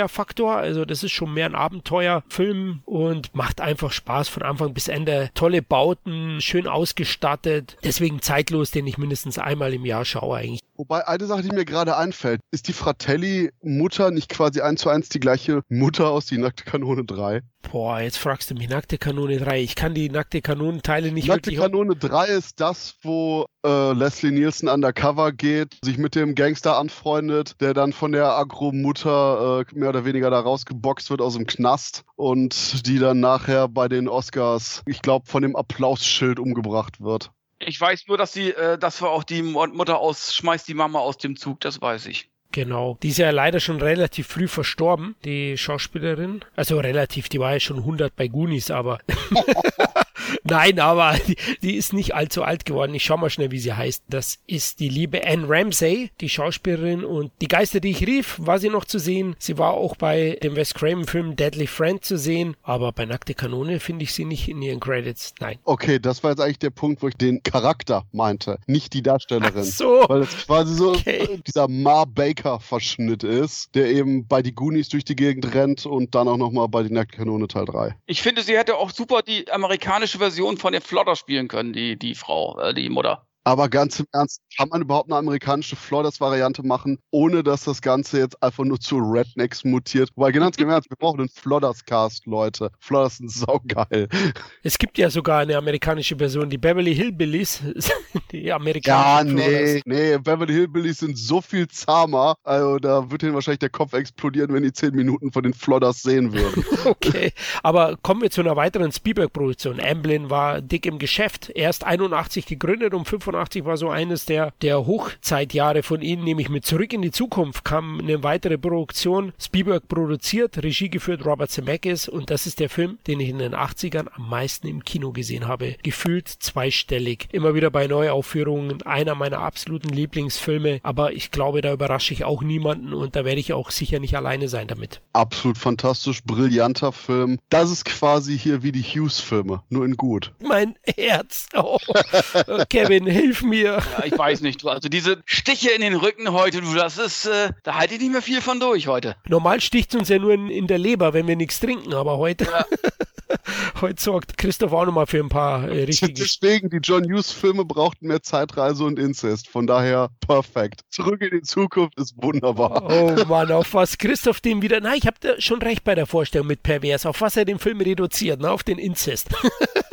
Abenteuerfaktor, also das ist schon mehr ein Abenteuerfilm und macht einfach Spaß von Anfang bis Ende. Tolle Bauten, schön ausgestattet, deswegen zeitlos, den ich mindestens einmal im Jahr schaue eigentlich. Wobei eine Sache, die mir gerade einfällt, ist die Fratelli-Mutter nicht quasi eins zu eins die gleiche Mutter aus die nackte Kanone 3? Boah, jetzt fragst du mich, nackte Kanone 3. Ich kann die nackte Kanonenteile nicht nackte wirklich... Nackte Kanone 3 ist das, wo äh, Leslie Nielsen undercover geht, sich mit dem Gangster anfreundet, der dann von der Agro-Mutter äh, mehr oder weniger da rausgeboxt wird aus dem Knast und die dann nachher bei den Oscars, ich glaube, von dem Applausschild umgebracht wird. Ich weiß nur, dass sie, äh, dass wir auch die Mutter aus, schmeißt die Mama aus dem Zug, das weiß ich. Genau. Die ist ja leider schon relativ früh verstorben, die Schauspielerin. Also relativ, die war ja schon 100 bei Goonies, aber Nein, aber die, die, ist nicht allzu alt geworden. Ich schau mal schnell, wie sie heißt. Das ist die liebe Anne Ramsey, die Schauspielerin und die Geister, die ich rief, war sie noch zu sehen. Sie war auch bei dem Wes Craven Film Deadly Friend zu sehen, aber bei Nackte Kanone finde ich sie nicht in ihren Credits. Nein. Okay, das war jetzt eigentlich der Punkt, wo ich den Charakter meinte, nicht die Darstellerin. Ach so. Weil es quasi so okay. dieser Ma Baker Verschnitt ist, der eben bei die Goonies durch die Gegend rennt und dann auch nochmal bei die Nackte Kanone Teil 3. Ich finde, sie hätte auch super die amerikanische Version von den Flotter spielen können, die, die Frau, äh, die Mutter. Aber ganz im Ernst, kann man überhaupt eine amerikanische Flodders-Variante machen, ohne dass das Ganze jetzt einfach nur zu Rednecks mutiert? Weil ganz im Ernst, wir brauchen einen Flodders-Cast, Leute. Flodders sind saugeil. Es gibt ja sogar eine amerikanische Version, die Beverly Hillbillies. die amerikanischen Ja, nee, nee, Beverly Hillbillies sind so viel zahmer. Also da wird ihnen wahrscheinlich der Kopf explodieren, wenn die zehn Minuten von den Flodders sehen würden. okay, aber kommen wir zu einer weiteren Spielberg-Produktion. Amblin war dick im Geschäft. Erst 81 gegründet, um 500 85 war so eines der, der Hochzeitjahre von ihnen, nämlich mit Zurück in die Zukunft kam eine weitere Produktion. Spielberg produziert, Regie geführt Robert Zemeckis und das ist der Film, den ich in den 80ern am meisten im Kino gesehen habe. Gefühlt zweistellig. Immer wieder bei Neuaufführungen einer meiner absoluten Lieblingsfilme, aber ich glaube, da überrasche ich auch niemanden und da werde ich auch sicher nicht alleine sein damit. Absolut fantastisch, brillanter Film. Das ist quasi hier wie die Hughes-Filme, nur in gut. Mein Herz. Oh. Kevin, hilf mir. Ja, ich weiß nicht. Also diese Stiche in den Rücken heute, du, das ist, äh, da halte ich nicht mehr viel von durch heute. Normal sticht es uns ja nur in, in der Leber, wenn wir nichts trinken, aber heute. Ja. Heute sorgt Christoph auch nochmal für ein paar äh, richtige. Deswegen, die John Hughes-Filme brauchten mehr Zeitreise und Inzest. Von daher perfekt. Zurück in die Zukunft ist wunderbar. Oh Mann, auf was Christoph dem wieder. Na, ich habe schon recht bei der Vorstellung mit Pervers, auf was er den Film reduziert, ne? auf den Inzest.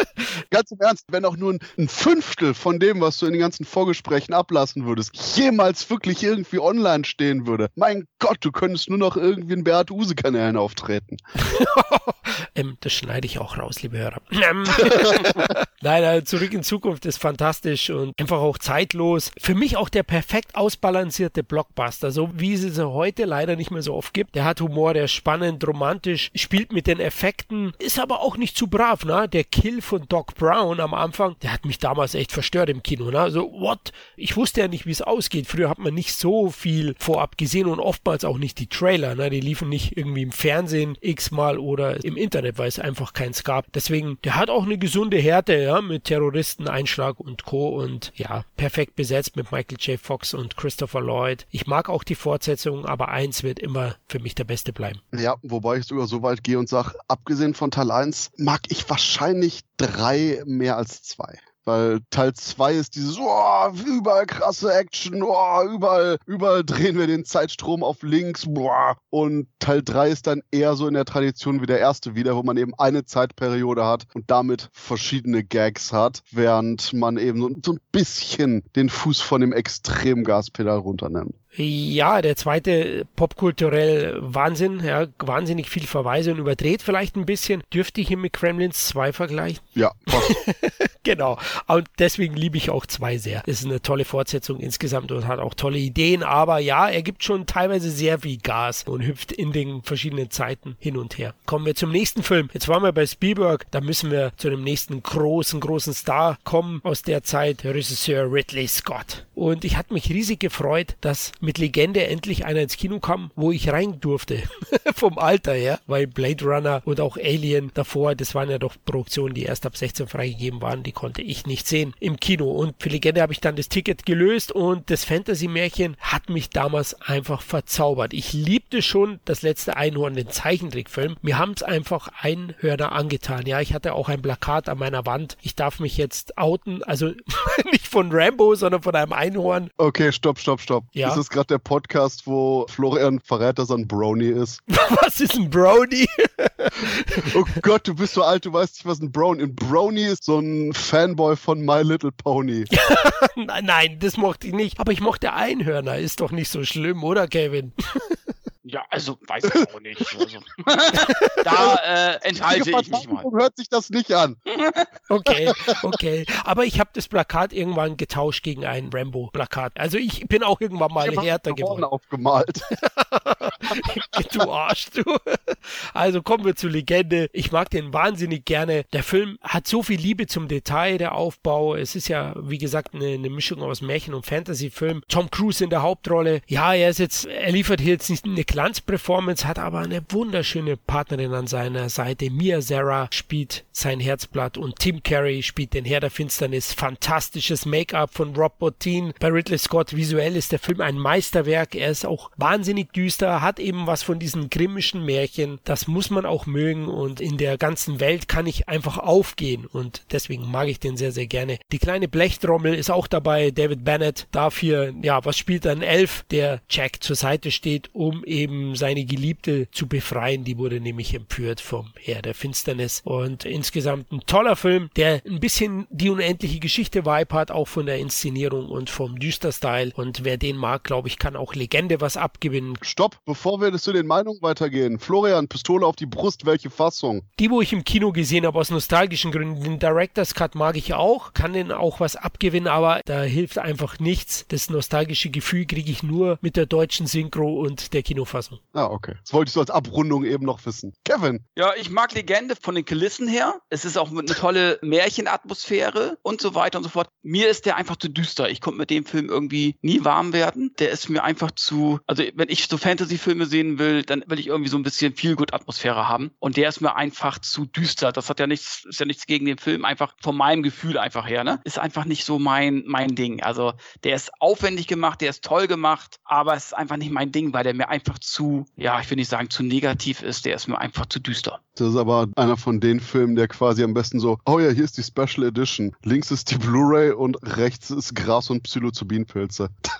Ganz im Ernst, wenn auch nur ein Fünftel von dem, was du in den ganzen Vorgesprächen ablassen würdest, jemals wirklich irgendwie online stehen würde. Mein Gott, du könntest nur noch irgendwie in Beate Use-Kanälen auftreten. ähm, das schneide ich auch raus, liebe Hörer. Ähm. Nein, äh, zurück in Zukunft ist fantastisch und einfach auch zeitlos. Für mich auch der perfekt ausbalancierte Blockbuster, so wie es es heute leider nicht mehr so oft gibt. Der hat Humor, der ist spannend, romantisch, spielt mit den Effekten, ist aber auch nicht zu brav, ne? Der Kill von Doc Brown am Anfang, der hat mich damals echt verstört im Kino. Ne? Also, what? Ich wusste ja nicht, wie es ausgeht. Früher hat man nicht so viel vorab gesehen und oftmals auch nicht die Trailer. Ne? Die liefen nicht irgendwie im Fernsehen x-mal oder im Internet, weil es einfach keins gab. Deswegen, der hat auch eine gesunde Härte, ja, mit Terroristen, Einschlag und Co. Und ja, perfekt besetzt mit Michael J. Fox und Christopher Lloyd. Ich mag auch die Fortsetzung, aber eins wird immer für mich der beste bleiben. Ja, wobei ich sogar so weit gehe und sage, abgesehen von Teil 1 mag ich wahrscheinlich drei mehr als zwei. Weil Teil 2 ist dieses, oh, überall krasse Action, oh, überall, überall drehen wir den Zeitstrom auf links, boah. Und Teil 3 ist dann eher so in der Tradition wie der erste wieder, wo man eben eine Zeitperiode hat und damit verschiedene Gags hat, während man eben so, so ein bisschen den Fuß von dem Extremgaspedal runternimmt. Ja, der zweite popkulturell Wahnsinn, ja, wahnsinnig viel Verweise und überdreht vielleicht ein bisschen. Dürfte ich ihn mit Kremlins 2 vergleichen? Ja, genau. Und deswegen liebe ich auch 2 sehr. Es ist eine tolle Fortsetzung insgesamt und hat auch tolle Ideen, aber ja, er gibt schon teilweise sehr viel Gas und hüpft in den verschiedenen Zeiten hin und her. Kommen wir zum nächsten Film. Jetzt waren wir bei Spielberg, da müssen wir zu dem nächsten großen, großen Star kommen aus der Zeit, Regisseur Ridley Scott. Und ich hatte mich riesig gefreut, dass mit Legende endlich einer ins Kino kam, wo ich rein durfte. Vom Alter her, weil Blade Runner und auch Alien davor, das waren ja doch Produktionen, die erst ab 16 freigegeben waren, die konnte ich nicht sehen im Kino. Und für Legende habe ich dann das Ticket gelöst und das Fantasy-Märchen hat mich damals einfach verzaubert. Ich liebte schon das letzte Einhorn, den Zeichentrickfilm. Mir haben es einfach Einhörner angetan. Ja, ich hatte auch ein Plakat an meiner Wand. Ich darf mich jetzt outen, also nicht von Rambo, sondern von einem Einhorn. Okay, stopp, stopp, stopp. Ja? Ist gerade der Podcast, wo Florian verrät, dass er ein Brownie ist. Was ist ein Brownie? oh Gott, du bist so alt, du weißt nicht, was ein Brownie ist. Ein Brownie ist so ein Fanboy von My Little Pony. Nein, das mochte ich nicht. Aber ich mochte Einhörner. Ist doch nicht so schlimm, oder Kevin? Ja, also weiß ich auch nicht. Also, da äh, enthalte ich mich mal. hört sich das nicht an. Okay, okay. Aber ich habe das Plakat irgendwann getauscht gegen ein Rambo-Plakat. Also ich bin auch irgendwann mal ich härter geworden. aufgemalt. du Arsch, du. Also kommen wir zur Legende. Ich mag den wahnsinnig gerne. Der Film hat so viel Liebe zum Detail, der Aufbau. Es ist ja, wie gesagt, eine, eine Mischung aus Märchen und Fantasy-Film. Tom Cruise in der Hauptrolle. Ja, er ist jetzt, er liefert hier jetzt nicht eine Glanzperformance, hat aber eine wunderschöne Partnerin an seiner Seite. Mia Zara spielt sein Herzblatt und Tim Carey spielt den Herr der Finsternis. Fantastisches Make-up von Rob Bottin. Bei Ridley Scott visuell ist der Film ein Meisterwerk. Er ist auch wahnsinnig düster, hat eben was von diesen grimmischen Märchen. Das muss man auch mögen und in der ganzen Welt kann ich einfach aufgehen und deswegen mag ich den sehr, sehr gerne. Die kleine Blechtrommel ist auch dabei. David Bennett dafür, ja, was spielt ein Elf, der Jack zur Seite steht, um eben eben seine Geliebte zu befreien. Die wurde nämlich entführt vom Herr der Finsternis. Und insgesamt ein toller Film, der ein bisschen die unendliche Geschichte-Vibe hat, auch von der Inszenierung und vom Düster-Style. Und wer den mag, glaube ich, kann auch Legende was abgewinnen. Stopp, bevor wir zu den Meinungen weitergehen. Florian, Pistole auf die Brust, welche Fassung? Die, wo ich im Kino gesehen habe, aus nostalgischen Gründen. Den Director's Cut mag ich auch, kann den auch was abgewinnen, aber da hilft einfach nichts. Das nostalgische Gefühl kriege ich nur mit der deutschen Synchro und der Kinofassung. Zusammenfassung. Ah, okay. Das wollte ich so als Abrundung eben noch wissen. Kevin. Ja, ich mag Legende von den Kulissen her. Es ist auch eine tolle Märchenatmosphäre und so weiter und so fort. Mir ist der einfach zu düster. Ich konnte mit dem Film irgendwie nie warm werden. Der ist mir einfach zu, also wenn ich so Fantasy-Filme sehen will, dann will ich irgendwie so ein bisschen viel gut Atmosphäre haben. Und der ist mir einfach zu düster. Das hat ja nichts, ist ja nichts gegen den Film, einfach von meinem Gefühl einfach her, ne? Ist einfach nicht so mein, mein Ding. Also der ist aufwendig gemacht, der ist toll gemacht, aber es ist einfach nicht mein Ding, weil der mir einfach zu, ja, ich will nicht sagen zu negativ ist, der ist mir einfach zu düster. Das ist aber einer von den Filmen, der quasi am besten so, oh ja, hier ist die Special Edition. Links ist die Blu-ray und rechts ist Gras und Psilocybinpilze.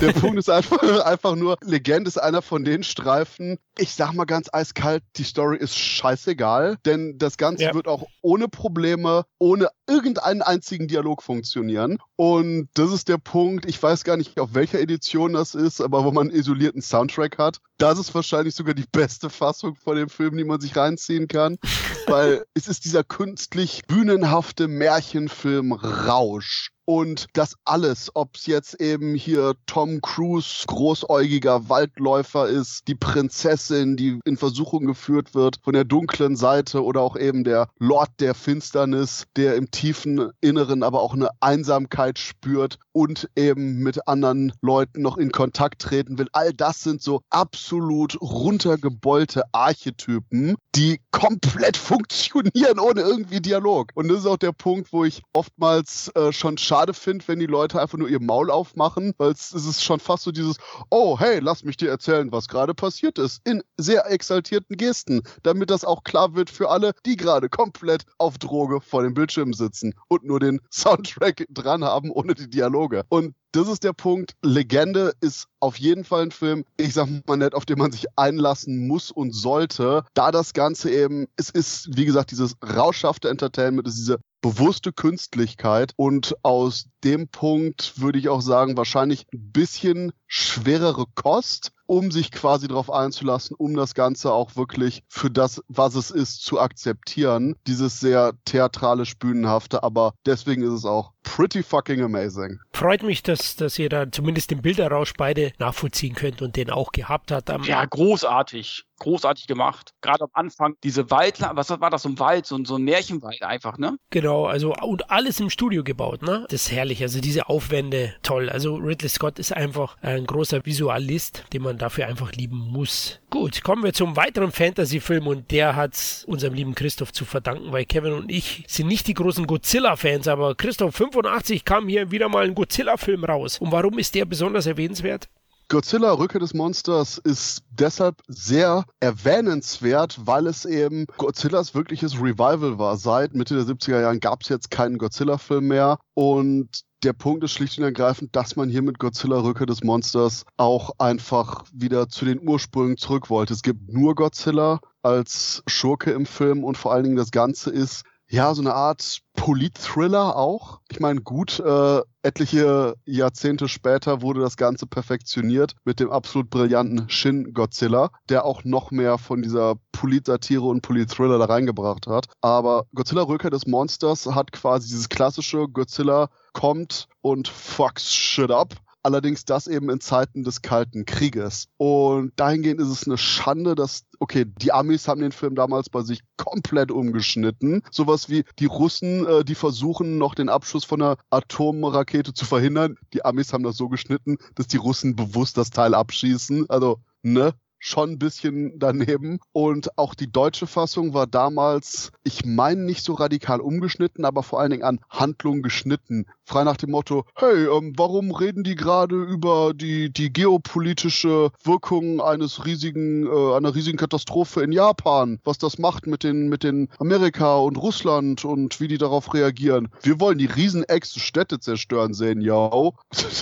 der Punkt ist einfach, einfach nur, Legend ist einer von den Streifen. Ich sag mal ganz eiskalt, die Story ist scheißegal, denn das Ganze ja. wird auch ohne Probleme, ohne irgendeinen einzigen Dialog funktionieren. Und das ist der Punkt, ich weiß gar nicht, auf welcher Edition das ist, aber wo man einen isolierten Soundtrack hat. Das ist wahrscheinlich sogar die beste Fassung von dem Film, die man sich reinziehen kann, weil es ist dieser künstlich bühnenhafte Märchenfilm Rausch Und das alles, ob es jetzt eben hier Tom Cruise, großäugiger Waldläufer ist, die Prinzessin, die in Versuchung geführt wird von der dunklen Seite oder auch eben der Lord der Finsternis, der im tiefen Inneren aber auch eine Einsamkeit spürt und eben mit anderen Leuten noch in Kontakt treten will. All das sind so absolut runtergebeulte Archetypen, die komplett funktionieren ohne irgendwie Dialog. Und das ist auch der Punkt, wo ich oftmals äh, schon schade finde, wenn die Leute einfach nur ihr Maul aufmachen, weil es ist schon fast so dieses, oh hey, lass mich dir erzählen, was gerade passiert ist, in sehr exaltierten Gesten, damit das auch klar wird für alle, die gerade komplett auf Droge vor dem Bildschirm sitzen und nur den Soundtrack dran haben ohne die Dialoge. Und das ist der Punkt. Legende ist auf jeden Fall ein Film, ich sag mal nett, auf den man sich einlassen muss und sollte, da das Ganze eben, es ist, wie gesagt, dieses rauschhafte Entertainment, es ist diese bewusste Künstlichkeit. Und aus dem Punkt würde ich auch sagen, wahrscheinlich ein bisschen schwerere Kost, um sich quasi darauf einzulassen, um das Ganze auch wirklich für das, was es ist, zu akzeptieren. Dieses sehr theatralisch bühnenhafte, aber deswegen ist es auch pretty fucking amazing. Freut mich, dass, dass ihr da zumindest den Bilderrausch beide nachvollziehen könnt und den auch gehabt hat. ja, großartig großartig gemacht. Gerade am Anfang diese Wald, was war das, so ein Wald, so, so ein Märchenwald einfach, ne? Genau, also und alles im Studio gebaut, ne? Das ist herrlich, also diese Aufwände, toll. Also Ridley Scott ist einfach ein großer Visualist, den man dafür einfach lieben muss. Gut, kommen wir zum weiteren Fantasy-Film und der hat unserem lieben Christoph zu verdanken, weil Kevin und ich sind nicht die großen Godzilla-Fans, aber Christoph 85 kam hier wieder mal ein Godzilla-Film raus. Und warum ist der besonders erwähnenswert? Godzilla Rücke des Monsters ist deshalb sehr erwähnenswert, weil es eben Godzillas wirkliches Revival war. Seit Mitte der 70er Jahren gab es jetzt keinen Godzilla-Film mehr und der Punkt ist schlicht und ergreifend, dass man hier mit Godzilla Rücke des Monsters auch einfach wieder zu den Ursprüngen zurück wollte. Es gibt nur Godzilla als Schurke im Film und vor allen Dingen das Ganze ist ja, so eine Art Polit-Thriller auch. Ich meine, gut, äh, etliche Jahrzehnte später wurde das Ganze perfektioniert mit dem absolut brillanten Shin Godzilla, der auch noch mehr von dieser Polit-Satire und Polit-Thriller da reingebracht hat. Aber Godzilla Rückkehr des Monsters hat quasi dieses klassische Godzilla kommt und fucks shit up Allerdings das eben in Zeiten des Kalten Krieges. Und dahingehend ist es eine Schande, dass, okay, die Amis haben den Film damals bei sich komplett umgeschnitten. Sowas wie die Russen, äh, die versuchen noch den Abschuss von einer Atomrakete zu verhindern. Die Amis haben das so geschnitten, dass die Russen bewusst das Teil abschießen. Also, ne? Schon ein bisschen daneben. Und auch die deutsche Fassung war damals, ich meine, nicht so radikal umgeschnitten, aber vor allen Dingen an Handlung geschnitten. Frei nach dem Motto, hey, ähm, warum reden die gerade über die, die geopolitische Wirkung eines riesigen, äh, einer riesigen Katastrophe in Japan? Was das macht mit den, mit den Amerika und Russland und wie die darauf reagieren. Wir wollen die riesen Städte zerstören sehen, ja.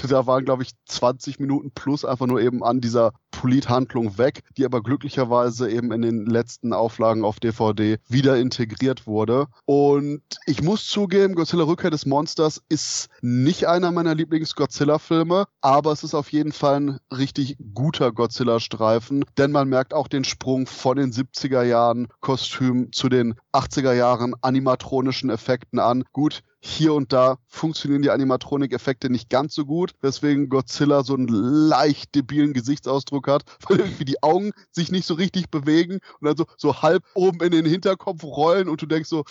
da waren, glaube ich, 20 Minuten plus einfach nur eben an dieser Polithandlung weg die aber glücklicherweise eben in den letzten Auflagen auf DVD wieder integriert wurde. Und ich muss zugeben, Godzilla Rückkehr des Monsters ist nicht einer meiner Lieblings-Godzilla-Filme, aber es ist auf jeden Fall ein richtig guter Godzilla-Streifen, denn man merkt auch den Sprung von den 70er Jahren Kostüm zu den 80er Jahren animatronischen Effekten an. Gut, hier und da funktionieren die Animatronik-Effekte nicht ganz so gut, weswegen Godzilla so einen leicht debilen Gesichtsausdruck hat, weil irgendwie die Augen sich nicht so richtig bewegen und dann so, so halb oben in den Hinterkopf rollen und du denkst so,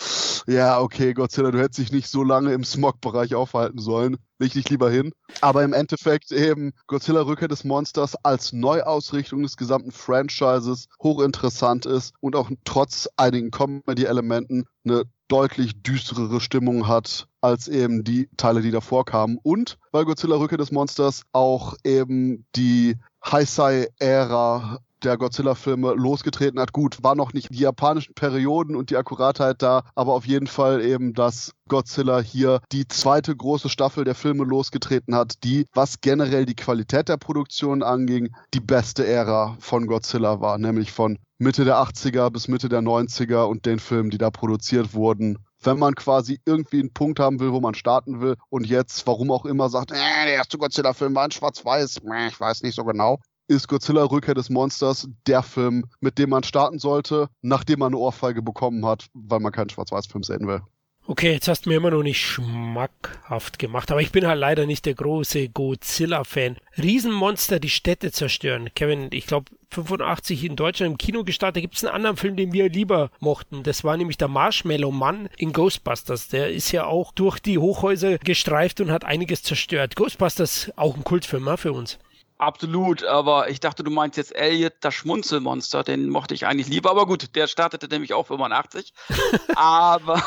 ja, okay, Godzilla, du hättest dich nicht so lange im Smog-Bereich aufhalten sollen. Leg dich lieber hin. Aber im Endeffekt eben Godzilla Rückkehr des Monsters als Neuausrichtung des gesamten Franchises hochinteressant ist und auch trotz einigen Comedy-Elementen eine deutlich düsterere Stimmung hat als eben die Teile, die davor kamen. Und weil Godzilla Rückkehr des Monsters auch eben die Heisei-Ära der Godzilla-Filme losgetreten hat. Gut, war noch nicht die japanischen Perioden und die Akkuratheit da, aber auf jeden Fall eben, dass Godzilla hier die zweite große Staffel der Filme losgetreten hat, die, was generell die Qualität der Produktion anging, die beste Ära von Godzilla war, nämlich von Mitte der 80er bis Mitte der 90er und den Filmen, die da produziert wurden. Wenn man quasi irgendwie einen Punkt haben will, wo man starten will und jetzt, warum auch immer, sagt, äh, der erste Godzilla-Film war in Schwarz-Weiß, ich weiß nicht so genau, ist Godzilla Rückkehr des Monsters der Film, mit dem man starten sollte, nachdem man eine Ohrfeige bekommen hat, weil man keinen Schwarz-Weiß-Film sehen will. Okay, jetzt hast du mir immer noch nicht schmackhaft gemacht, aber ich bin halt leider nicht der große Godzilla-Fan. Riesenmonster, die Städte zerstören. Kevin, ich glaube, 85 in Deutschland im Kino gestartet. Gibt es einen anderen Film, den wir lieber mochten? Das war nämlich der Marshmallow Mann in Ghostbusters. Der ist ja auch durch die Hochhäuser gestreift und hat einiges zerstört. Ghostbusters auch ein Kultfilm ja, für uns. Absolut, aber ich dachte, du meinst jetzt Elliot, das Schmunzelmonster, den mochte ich eigentlich lieber, aber gut, der startete nämlich auch 85. aber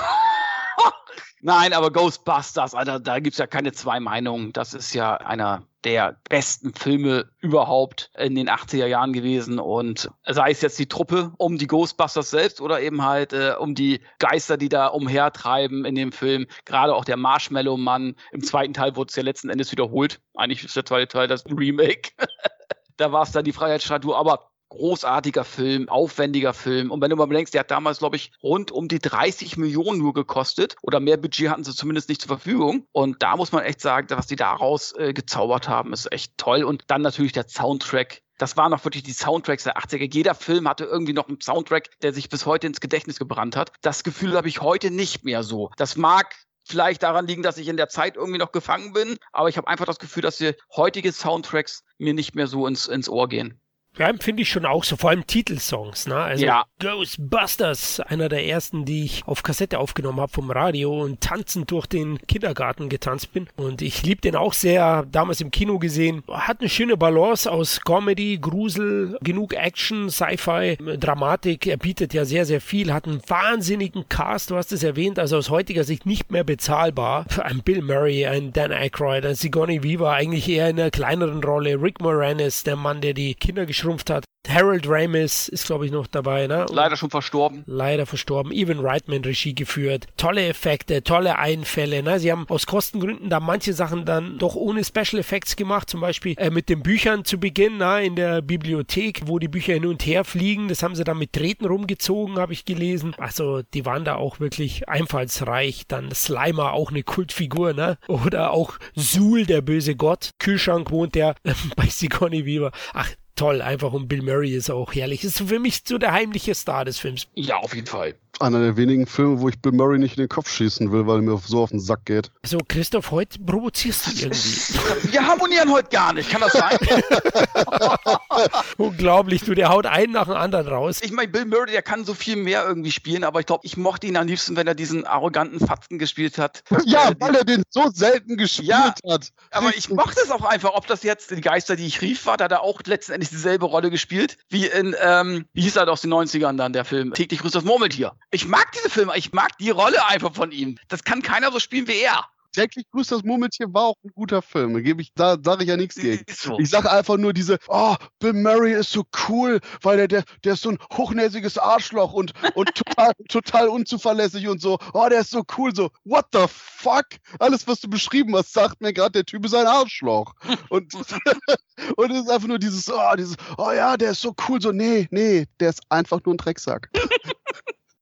Nein, aber Ghostbusters, Alter, da gibt's ja keine zwei Meinungen. Das ist ja einer der besten Filme überhaupt in den 80er Jahren gewesen. Und sei es jetzt die Truppe um die Ghostbusters selbst oder eben halt äh, um die Geister, die da umhertreiben in dem Film. Gerade auch der Marshmallow-Mann. Im zweiten Teil wurde es ja letzten Endes wiederholt. Eigentlich ist der zweite Teil das Remake. da war es dann die Freiheitsstatue. Aber großartiger Film, aufwendiger Film. Und wenn du mal bedenkst, der hat damals, glaube ich, rund um die 30 Millionen nur gekostet oder mehr Budget hatten sie zumindest nicht zur Verfügung. Und da muss man echt sagen, was die daraus äh, gezaubert haben, ist echt toll. Und dann natürlich der Soundtrack. Das waren auch wirklich die Soundtracks der 80er. Jeder Film hatte irgendwie noch einen Soundtrack, der sich bis heute ins Gedächtnis gebrannt hat. Das Gefühl habe ich heute nicht mehr so. Das mag vielleicht daran liegen, dass ich in der Zeit irgendwie noch gefangen bin, aber ich habe einfach das Gefühl, dass die heutige Soundtracks mir nicht mehr so ins, ins Ohr gehen. Ja, finde ich schon auch so, vor allem Titelsongs, ne? Also ja. Ghostbusters, einer der ersten, die ich auf Kassette aufgenommen habe vom Radio und tanzend durch den Kindergarten getanzt bin. Und ich liebe den auch sehr, damals im Kino gesehen. Hat eine schöne Balance aus Comedy, Grusel, genug Action, Sci-Fi, Dramatik. Er bietet ja sehr, sehr viel, hat einen wahnsinnigen Cast, du hast es erwähnt, also aus heutiger Sicht nicht mehr bezahlbar. Ein Bill Murray, ein Dan Aykroyd, ein Sigourney Weaver, eigentlich eher in einer kleineren Rolle. Rick Moranis, der Mann, der die Kinder geschrumpft hat. Harold Ramis ist, glaube ich, noch dabei, ne? Leider schon verstorben. Leider verstorben. Evan Reitman Regie geführt. Tolle Effekte, tolle Einfälle, ne? Sie haben aus Kostengründen da manche Sachen dann doch ohne Special Effects gemacht, zum Beispiel äh, mit den Büchern zu Beginn, ne? In der Bibliothek, wo die Bücher hin und her fliegen. Das haben sie dann mit Treten rumgezogen, habe ich gelesen. Also, die waren da auch wirklich einfallsreich. Dann Slimer, auch eine Kultfigur, ne? Oder auch Sul, der böse Gott. Kühlschrank wohnt der äh, bei Sigourney Weaver. Ach, toll, einfach und Bill Murray ist auch herrlich. Ist für mich so der heimliche Star des Films. Ja, auf jeden Fall einer der wenigen Filme, wo ich Bill Murray nicht in den Kopf schießen will, weil er mir so auf den Sack geht. Also Christoph, heute provozierst du irgendwie. Wir harmonieren heute gar nicht, kann das sein? Unglaublich, du, der haut einen nach dem anderen raus. Ich meine, Bill Murray, der kann so viel mehr irgendwie spielen, aber ich glaube, ich mochte ihn am liebsten, wenn er diesen arroganten Fatzen gespielt hat. Ja, äh, weil er den so selten gespielt ja, hat. Aber ich mochte es auch einfach, ob das jetzt die Geister, die ich rief, war, da hat er auch letztendlich dieselbe Rolle gespielt, wie in, ähm, wie hieß er aus den 90ern dann, der Film, Täglich grüßt das Murmeltier. Ich mag diese Filme, ich mag die Rolle einfach von ihm. Das kann keiner so spielen wie er. Täglich grüßt das Murmeltier war auch ein guter Film. Da, gebe ich, da sage ich ja nichts gegen. So. Ich sage einfach nur diese, oh, Bill Murray ist so cool, weil der, der, der ist so ein hochnäsiges Arschloch und, und total, total unzuverlässig und so. Oh, der ist so cool, so, what the fuck? Alles, was du beschrieben hast, sagt mir gerade, der Typ ist ein Arschloch. Und, und es ist einfach nur dieses, oh, dieses, oh ja, der ist so cool, so, nee, nee, der ist einfach nur ein Drecksack.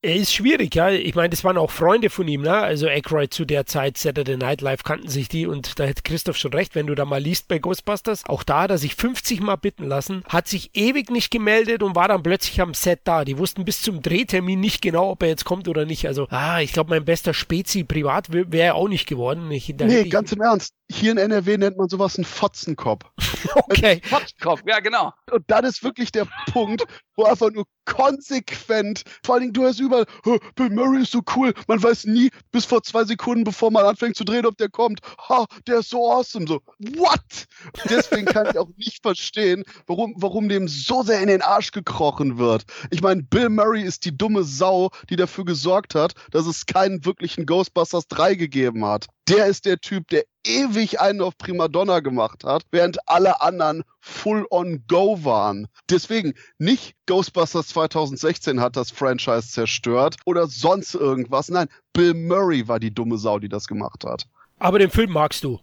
Er ist schwierig, ja. Ich meine, das waren auch Freunde von ihm, ne? Also Aykroyd zu der Zeit, Saturday Night Live kannten sich die und da hätte Christoph schon recht, wenn du da mal liest bei Ghostbusters. Auch da hat er sich 50 Mal bitten lassen, hat sich ewig nicht gemeldet und war dann plötzlich am Set da. Die wussten bis zum Drehtermin nicht genau, ob er jetzt kommt oder nicht. Also, ah, ich glaube, mein bester Spezi privat wäre er auch nicht geworden. Ich, nee, ganz im Ernst. Hier in NRW nennt man sowas einen Fotzenkopf. okay. Fotzenkopf, ja, genau. Und das ist wirklich der Punkt, wo einfach nur konsequent, vor allen Dingen du hast überall, Bill Murray ist so cool, man weiß nie, bis vor zwei Sekunden, bevor man anfängt zu drehen, ob der kommt, ha, der ist so awesome, so, what? Deswegen kann ich auch nicht verstehen, warum, warum dem so sehr in den Arsch gekrochen wird. Ich meine, Bill Murray ist die dumme Sau, die dafür gesorgt hat, dass es keinen wirklichen Ghostbusters 3 gegeben hat. Der ist der Typ, der ewig einen auf Primadonna gemacht hat, während alle anderen full on go waren. Deswegen nicht Ghostbusters 2016 hat das Franchise zerstört oder sonst irgendwas. Nein, Bill Murray war die dumme Sau, die das gemacht hat. Aber den Film magst du.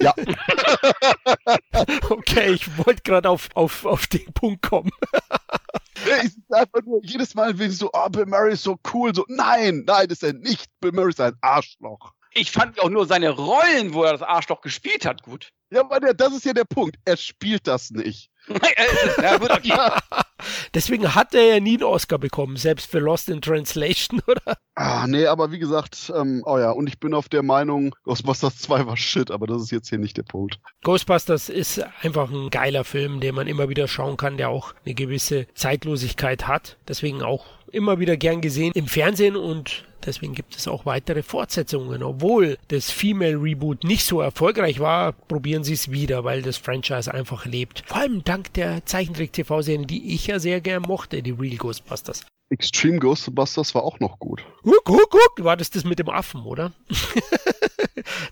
Ja. okay, ich wollte gerade auf, auf, auf den Punkt kommen. ich einfach nur jedes Mal, wenn ich so, oh, Bill Murray ist so cool, so, nein, nein, ist er nicht. Bill Murray ist ein Arschloch. Ich fand auch nur seine Rollen, wo er das Arschloch gespielt hat, gut. Ja, aber der, das ist ja der Punkt. Er spielt das nicht. ja, gut, okay. Deswegen hat er ja nie einen Oscar bekommen, selbst für Lost in Translation, oder? Ah, nee, aber wie gesagt, ähm, oh ja, und ich bin auf der Meinung, Ghostbusters 2 war shit, aber das ist jetzt hier nicht der Punkt. Ghostbusters ist einfach ein geiler Film, den man immer wieder schauen kann, der auch eine gewisse Zeitlosigkeit hat. Deswegen auch immer wieder gern gesehen im Fernsehen und deswegen gibt es auch weitere Fortsetzungen. Obwohl das Female Reboot nicht so erfolgreich war, probieren sie es wieder, weil das Franchise einfach lebt. Vor allem dank der Zeichentrick-TV-Serie, die ich ja sehr gern mochte, die Real Ghostbusters. Extreme Ghostbusters war auch noch gut. Guck, guck, guck. War das das mit dem Affen, oder?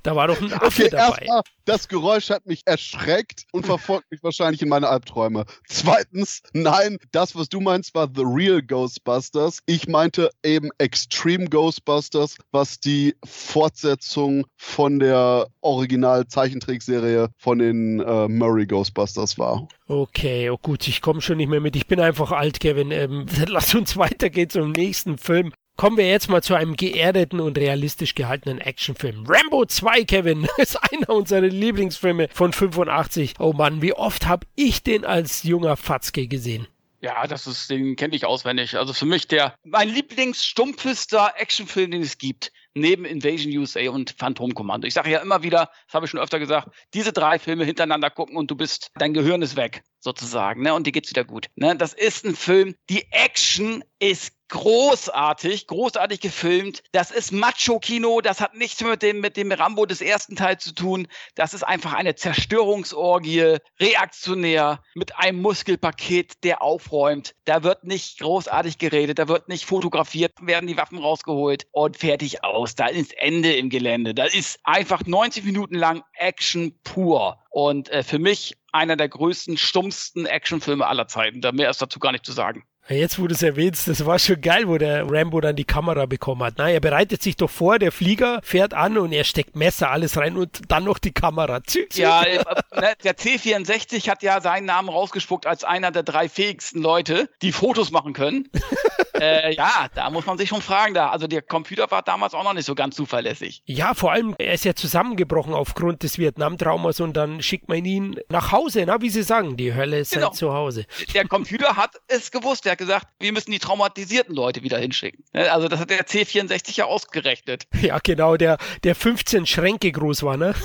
da war doch ein Affe Okay, dabei. erstmal, das Geräusch hat mich erschreckt und verfolgt mich wahrscheinlich in meine Albträume. Zweitens, nein, das, was du meinst, war The Real Ghostbusters. Ich meinte eben Extreme Ghostbusters, was die Fortsetzung von der Original-Zeichentrickserie von den äh, Murray Ghostbusters war. Okay, oh gut, ich komme schon nicht mehr mit. Ich bin einfach alt, Kevin. Ähm, lass uns weitergehen zum nächsten Film. Kommen wir jetzt mal zu einem geerdeten und realistisch gehaltenen Actionfilm. Rambo 2, Kevin, ist einer unserer Lieblingsfilme von 85. Oh Mann, wie oft habe ich den als junger Fatzke gesehen? Ja, das ist, den kenne ich auswendig. Also für mich der, mein Lieblingsstumpfester Actionfilm, den es gibt. Neben Invasion USA und Phantom Commando. Ich sage ja immer wieder, das habe ich schon öfter gesagt, diese drei Filme hintereinander gucken und du bist, dein Gehirn ist weg, sozusagen, ne? Und dir geht's wieder gut. Ne? Das ist ein Film, die Action ist großartig, großartig gefilmt. Das ist Macho-Kino, das hat nichts mit dem, mit dem Rambo des ersten Teils zu tun. Das ist einfach eine Zerstörungsorgie, reaktionär, mit einem Muskelpaket, der aufräumt. Da wird nicht großartig geredet, da wird nicht fotografiert, werden die Waffen rausgeholt und fertig aus. Da ist Ende im Gelände. Da ist einfach 90 Minuten lang Action pur. Und äh, für mich einer der größten, stummsten Actionfilme aller Zeiten. Da mehr ist dazu gar nicht zu sagen. Jetzt, wo du es erwähnst, das war schon geil, wo der Rambo dann die Kamera bekommen hat. Na, er bereitet sich doch vor, der Flieger fährt an und er steckt Messer, alles rein und dann noch die Kamera. Züg, züg. Ja, äh, ne, der C64 hat ja seinen Namen rausgespuckt als einer der drei fähigsten Leute, die Fotos machen können. äh, ja, da muss man sich schon fragen. Da, also der Computer war damals auch noch nicht so ganz zuverlässig. Ja, vor allem, er ist ja zusammengebrochen aufgrund des Vietnam-Traumas und dann schickt man ihn nach Hause, na, wie sie sagen, die Hölle ist Genau. halt zu Hause. Der Computer hat es gewusst. Der hat gesagt, wir müssen die traumatisierten Leute wieder hinschicken. Ne, Also das hat der C64 ja ausgerechnet. Ja, genau, der, der 15 Schränke groß war, ne?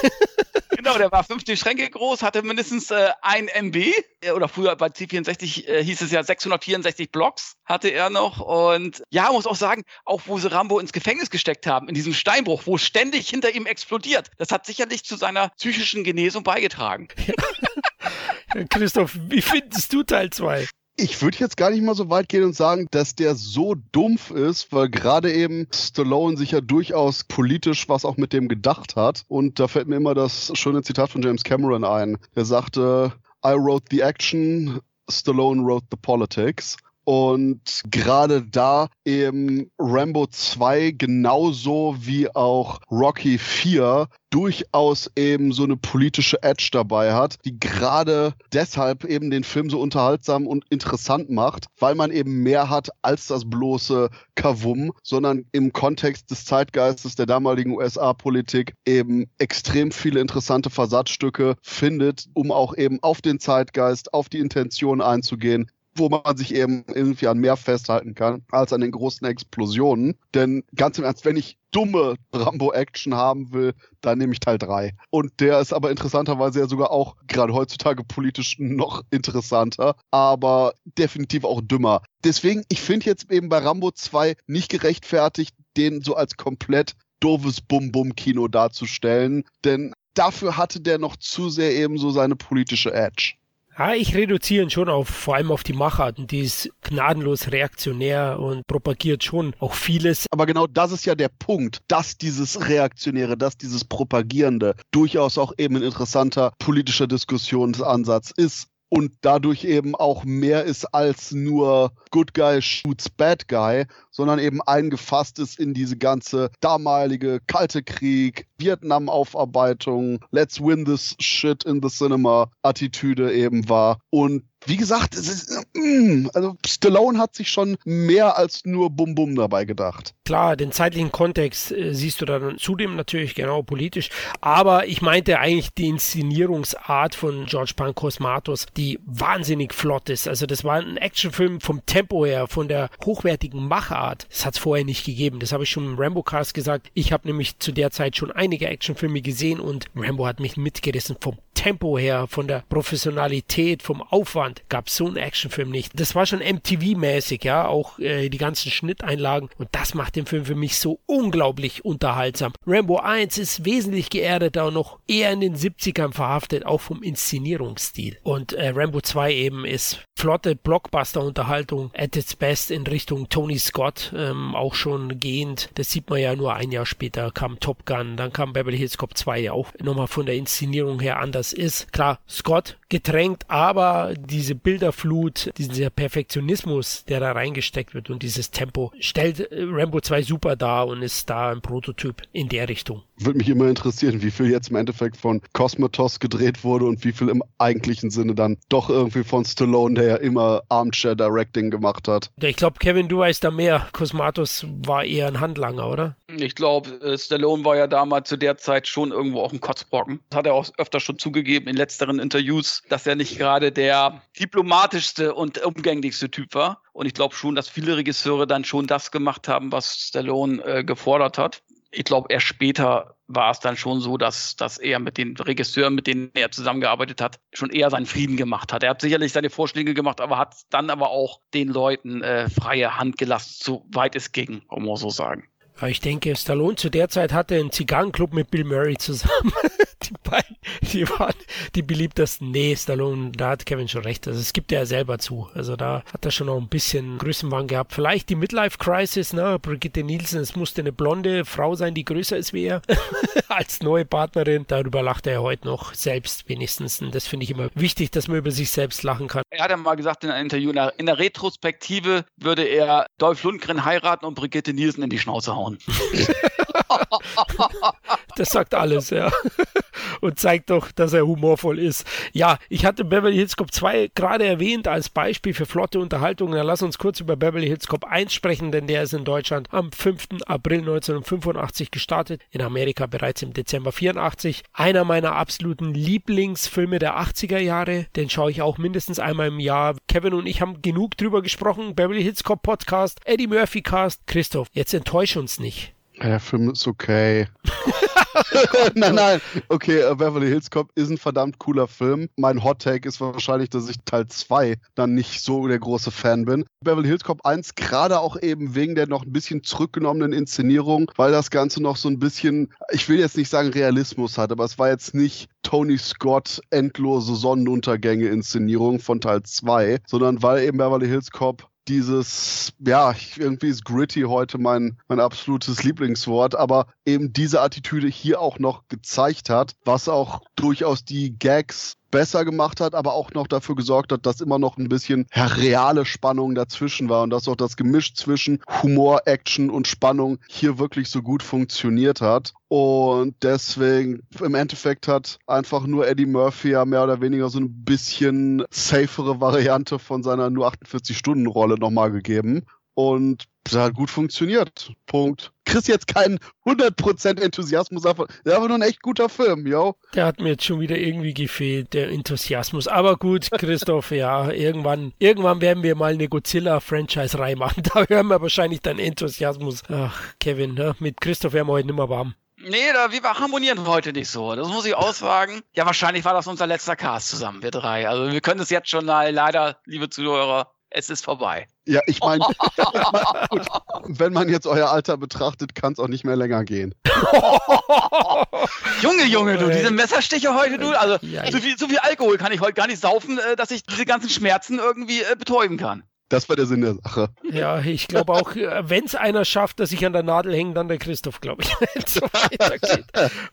Genau, der war 50 Schränke groß, hatte mindestens äh, ein MB. Äh, Oder früher bei C64 äh, hieß es ja 664 Blocks hatte er noch. Und ja, muss auch sagen, auch wo sie Rambo ins Gefängnis gesteckt haben, in diesem Steinbruch, wo ständig hinter ihm explodiert, das hat sicherlich zu seiner psychischen Genesung beigetragen. Christoph, wie findest du Teil 2? Ich würde jetzt gar nicht mal so weit gehen und sagen, dass der so dumpf ist, weil gerade eben Stallone sich ja durchaus politisch was auch mit dem gedacht hat. Und da fällt mir immer das schöne Zitat von James Cameron ein. Er sagte, I wrote the action, Stallone wrote the politics. Und gerade da eben Rambo 2 genauso wie auch Rocky 4 durchaus eben so eine politische Edge dabei hat, die gerade deshalb eben den Film so unterhaltsam und interessant macht, weil man eben mehr hat als das bloße Kavum, sondern im Kontext des Zeitgeistes der damaligen USA-Politik eben extrem viele interessante Versatzstücke findet, um auch eben auf den Zeitgeist, auf die Intention einzugehen, wo man sich eben irgendwie an mehr festhalten kann als an den großen Explosionen. Denn ganz im Ernst, wenn ich dumme Rambo-Action haben will, dann nehme ich Teil 3. Und der ist aber interessanterweise ja sogar auch gerade heutzutage politisch noch interessanter, aber definitiv auch dümmer. Deswegen, ich finde jetzt eben bei Rambo 2 nicht gerechtfertigt, den so als komplett doofes Bum-Bum-Kino darzustellen, denn dafür hatte der noch zu sehr eben so seine politische Edge. Ja, ich reduziere ihn schon auf, vor allem auf die Macharten. Die ist gnadenlos reaktionär und propagiert schon auch vieles. Aber genau das ist ja der Punkt, dass dieses Reaktionäre, dass dieses Propagierende durchaus auch eben ein interessanter politischer Diskussionsansatz ist und dadurch eben auch mehr ist als nur Good Guy shoots Bad Guy, sondern eben eingefasst ist in diese ganze damalige Kalte Krieg, Vietnam-Aufarbeitung, Let's win this shit in the cinema Attitüde eben war. Und wie gesagt, es ist, mm, also Stallone hat sich schon mehr als nur Bum Bum dabei gedacht. Klar, den zeitlichen Kontext äh, siehst du dann zudem natürlich genau politisch, aber ich meinte eigentlich die Inszenierungsart von George Pancosmatos, die wahnsinnig flott ist. Also das war ein Actionfilm vom Tempo her, von der hochwertigen Machart. Das hat es vorher nicht gegeben. Das habe ich schon im Rambo Cast gesagt. Ich habe nämlich zu der Zeit schon einige Actionfilme gesehen und Rambo hat mich mitgerissen vom Tempo her, von der Professionalität, vom Aufwand gab es so einen Actionfilm nicht. Das war schon MTV-mäßig, ja, auch äh, die ganzen Schnitteinlagen und das macht den Film für mich so unglaublich unterhaltsam. Rambo 1 ist wesentlich geerdeter und noch eher in den 70ern verhaftet, auch vom Inszenierungsstil. Und äh, Rambo 2 eben ist flotte Blockbuster-Unterhaltung at its best in Richtung Tony Scott, ähm, auch schon gehend. Das sieht man ja nur ein Jahr später kam Top Gun, dann kam Beverly Hills Cop 2 ja auch nochmal von der Inszenierung her anders ist. Klar, Scott gedrängt, aber diese Bilderflut, dieser Perfektionismus, der da reingesteckt wird und dieses Tempo stellt äh, Rambo 2 super dar und ist da ein Prototyp in der Richtung. Würde mich immer interessieren, wie viel jetzt im Endeffekt von Cosmatos gedreht wurde und wie viel im eigentlichen Sinne dann doch irgendwie von Stallone, der ja immer Armchair Directing gemacht hat. Ich glaube, Kevin, du weißt da mehr. Cosmatos war eher ein Handlanger, oder? Ich glaube, äh, Stallone war ja damals zu der Zeit schon irgendwo auch ein Kotzbrocken. Das hat er auch öfter schon zugegeben in letzteren Interviews, dass er nicht gerade der diplomatischste und umgänglichste Typ war. Und ich glaube schon, dass viele Regisseure dann schon das gemacht haben, was Stallone äh, gefordert hat ich glaube, erst später war es dann schon so, dass, dass er mit den Regisseuren, mit denen er zusammengearbeitet hat, schon eher seinen Frieden gemacht hat. Er hat sicherlich seine Vorschläge gemacht, aber hat dann aber auch den Leuten äh, freie Hand gelassen, soweit es ging, um mal so sagen. Ich denke, Stallone zu der Zeit hatte einen Zigarrenclub mit Bill Murray zusammen. die beiden, die waren die beliebtesten. Nee, Stallone, da hat Kevin schon recht. Also es gibt er ja selber zu. Also da hat er schon noch ein bisschen Größenwahn gehabt. Vielleicht die Midlife Crisis, ne? Brigitte Nielsen, es musste eine blonde Frau sein, die größer ist wie er. Als neue Partnerin. Darüber lacht er heute noch selbst wenigstens. Und das finde ich immer wichtig, dass man über sich selbst lachen kann. Er hat ja mal gesagt in einem Interview, in der Retrospektive würde er Dolph Lundgren heiraten und Brigitte Nielsen in die Schnauze hauen. das sagt alles, ja. Und zeigt doch, dass er humorvoll ist. Ja, ich hatte Beverly Hills Cop 2 gerade erwähnt als Beispiel für flotte Unterhaltung. Dann lass uns kurz über Beverly Hills Cop 1 sprechen, denn der ist in Deutschland am 5. April 1985 gestartet, in Amerika bereits im Dezember 84. Einer meiner absoluten Lieblingsfilme der 80er Jahre, den schaue ich auch mindestens einmal im Jahr. Kevin und ich haben genug drüber gesprochen. Beverly Hills Cop Podcast, Eddie Murphy Cast. Christoph, jetzt enttäusch uns nicht. Der Film ist okay. nein, nein. Okay, uh, Beverly Hills Cop ist ein verdammt cooler Film. Mein Hot Take ist wahrscheinlich, dass ich Teil 2 dann nicht so der große Fan bin. Beverly Hills Cop 1 gerade auch eben wegen der noch ein bisschen zurückgenommenen Inszenierung, weil das Ganze noch so ein bisschen, ich will jetzt nicht sagen Realismus hat, aber es war jetzt nicht Tony Scott endlose Sonnenuntergänge Inszenierung von Teil 2, sondern weil eben Beverly Hills Cop dieses, ja, irgendwie ist gritty heute mein, mein absolutes Lieblingswort, aber eben diese Attitüde hier auch noch gezeigt hat, was auch durchaus die Gags besser gemacht hat, aber auch noch dafür gesorgt hat, dass immer noch ein bisschen reale Spannung dazwischen war und dass auch das Gemisch zwischen Humor, Action und Spannung hier wirklich so gut funktioniert hat. Und deswegen im Endeffekt hat einfach nur Eddie Murphy ja mehr oder weniger so ein bisschen safere Variante von seiner nur 48-Stunden-Rolle nochmal gegeben. Und das hat gut funktioniert. Punkt. Kriegst jetzt keinen 100% Enthusiasmus, aber der war nur ein echt guter Film, yo. Der hat mir jetzt schon wieder irgendwie gefehlt, der Enthusiasmus. Aber gut, Christoph, ja, irgendwann, irgendwann werden wir mal eine Godzilla-Franchise-Reihe machen. Da hören wir wahrscheinlich deinen Enthusiasmus. Ach, Kevin, ne? mit Christoph werden wir heute nicht mehr warm. Nee, da, wir harmonieren heute nicht so. Das muss ich aussagen. Ja, wahrscheinlich war das unser letzter Cast zusammen, wir drei. Also wir können es jetzt schon leider, liebe Zuhörer, es ist vorbei. Ja, ich meine, wenn man jetzt euer Alter betrachtet, kann es auch nicht mehr länger gehen. Junge, Junge, du, diese Messerstiche heute, du, also so viel, so viel Alkohol kann ich heute gar nicht saufen, äh, dass ich diese ganzen Schmerzen irgendwie äh, betäuben kann. Das war der Sinn der Sache. Ja, ich glaube auch, wenn es einer schafft, dass ich an der Nadel hänge, dann der Christoph, glaube ich. so weitergeht.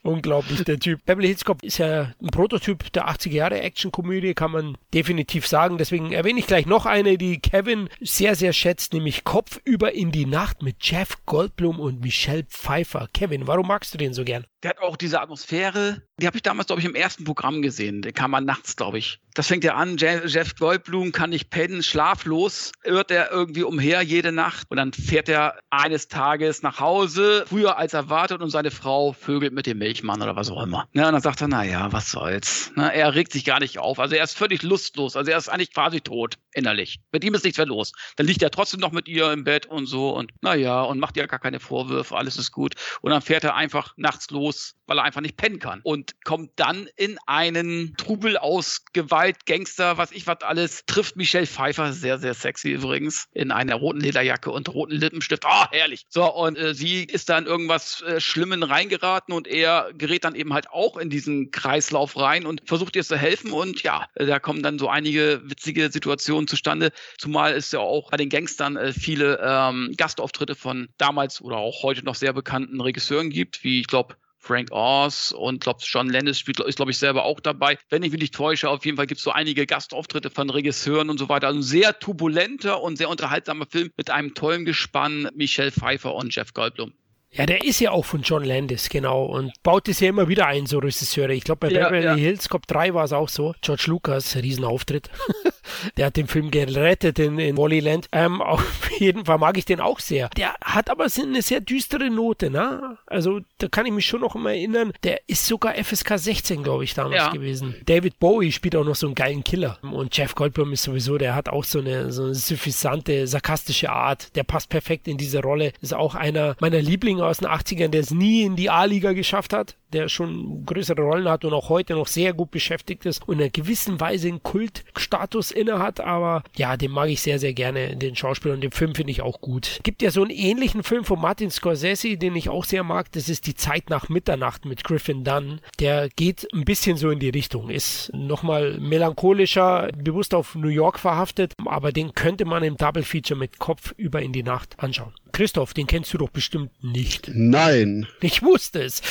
Unglaublich, der Typ. Beverly Hills Cop ist ja ein Prototyp der 80er Jahre Actionkomödie, kann man definitiv sagen. Deswegen erwähne ich gleich noch eine, die Kevin sehr, sehr schätzt, nämlich Kopf über in die Nacht mit Jeff Goldblum und Michelle Pfeiffer. Kevin, warum magst du den so gern? Der hat auch diese Atmosphäre, die habe ich damals, glaube ich, im ersten Programm gesehen. Der kam man nachts, glaube ich. Das fängt ja an, Jeff Goldblum kann nicht pennen, schlaflos, irrt er irgendwie umher jede Nacht und dann fährt er eines Tages nach Hause, früher als erwartet und seine Frau vögelt mit dem Milchmann oder was auch immer. Ja, und dann sagt er, naja, was soll's. Na, er regt sich gar nicht auf. Also er ist völlig lustlos. Also er ist eigentlich quasi tot, innerlich. Mit ihm ist nichts mehr los. Dann liegt er trotzdem noch mit ihr im Bett und so und naja, und macht ihr gar keine Vorwürfe, alles ist gut. Und dann fährt er einfach nachts los, weil er einfach nicht pennen kann. Und kommt dann in einen Trubel aus Gewalt, Gangster, was ich was alles, trifft Michelle Pfeiffer, sehr, sehr sexy übrigens, in einer roten Lederjacke und roten Lippenstift. Oh, herrlich. So, und äh, sie ist da in irgendwas äh, Schlimmen reingeraten und er gerät dann eben halt auch in diesen Kreislauf rein und versucht ihr zu helfen. Und ja, äh, da kommen dann so einige witzige Situationen zustande. Zumal es ja auch bei den Gangstern äh, viele ähm, Gastauftritte von damals oder auch heute noch sehr bekannten Regisseuren gibt, wie ich glaube Frank Oz und glaube John Lennis spielt, ist glaube ich selber auch dabei. Wenn ich mich nicht täusche, auf jeden Fall gibt es so einige Gastauftritte von Regisseuren und so weiter. Also ein sehr turbulenter und sehr unterhaltsamer Film mit einem tollen Gespann, Michelle Pfeiffer und Jeff Goldblum. Ja, der ist ja auch von John Landis, genau. Und baut es ja immer wieder ein, so Regisseure. Ich glaube, bei ja, Beverly ja. Hills Cop 3 war es auch so. George Lucas, Riesenauftritt. der hat den Film gerettet in, in Wallyland. Ähm, auf jeden Fall mag ich den auch sehr. Der hat aber eine sehr düstere Note, ne? Also, da kann ich mich schon noch mal erinnern. Der ist sogar FSK 16, glaube ich, damals ja. gewesen. David Bowie spielt auch noch so einen geilen Killer. Und Jeff Goldblum ist sowieso, der hat auch so eine, so eine suffisante, sarkastische Art. Der passt perfekt in diese Rolle. Ist auch einer meiner Lieblinge aus den 80ern, der es nie in die A-Liga geschafft hat, der schon größere Rollen hat und auch heute noch sehr gut beschäftigt ist und in einer gewissen Weise einen Kultstatus inne hat, aber ja, den mag ich sehr, sehr gerne, den Schauspieler und den Film finde ich auch gut. Gibt ja so einen ähnlichen Film von Martin Scorsese, den ich auch sehr mag, das ist Die Zeit nach Mitternacht mit Griffin Dunn. Der geht ein bisschen so in die Richtung, ist nochmal melancholischer, bewusst auf New York verhaftet, aber den könnte man im Double Feature mit Kopf über in die Nacht anschauen. Christoph, den kennst du doch bestimmt nicht. Nein. Ich wusste es.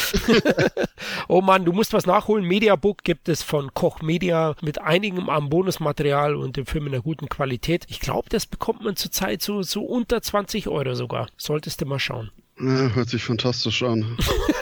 oh Mann, du musst was nachholen. Mediabook gibt es von Koch Media mit einigem am Bonusmaterial und dem Film in einer guten Qualität. Ich glaube, das bekommt man zurzeit so, so unter 20 Euro sogar. Solltest du mal schauen. Ja, hört sich fantastisch an.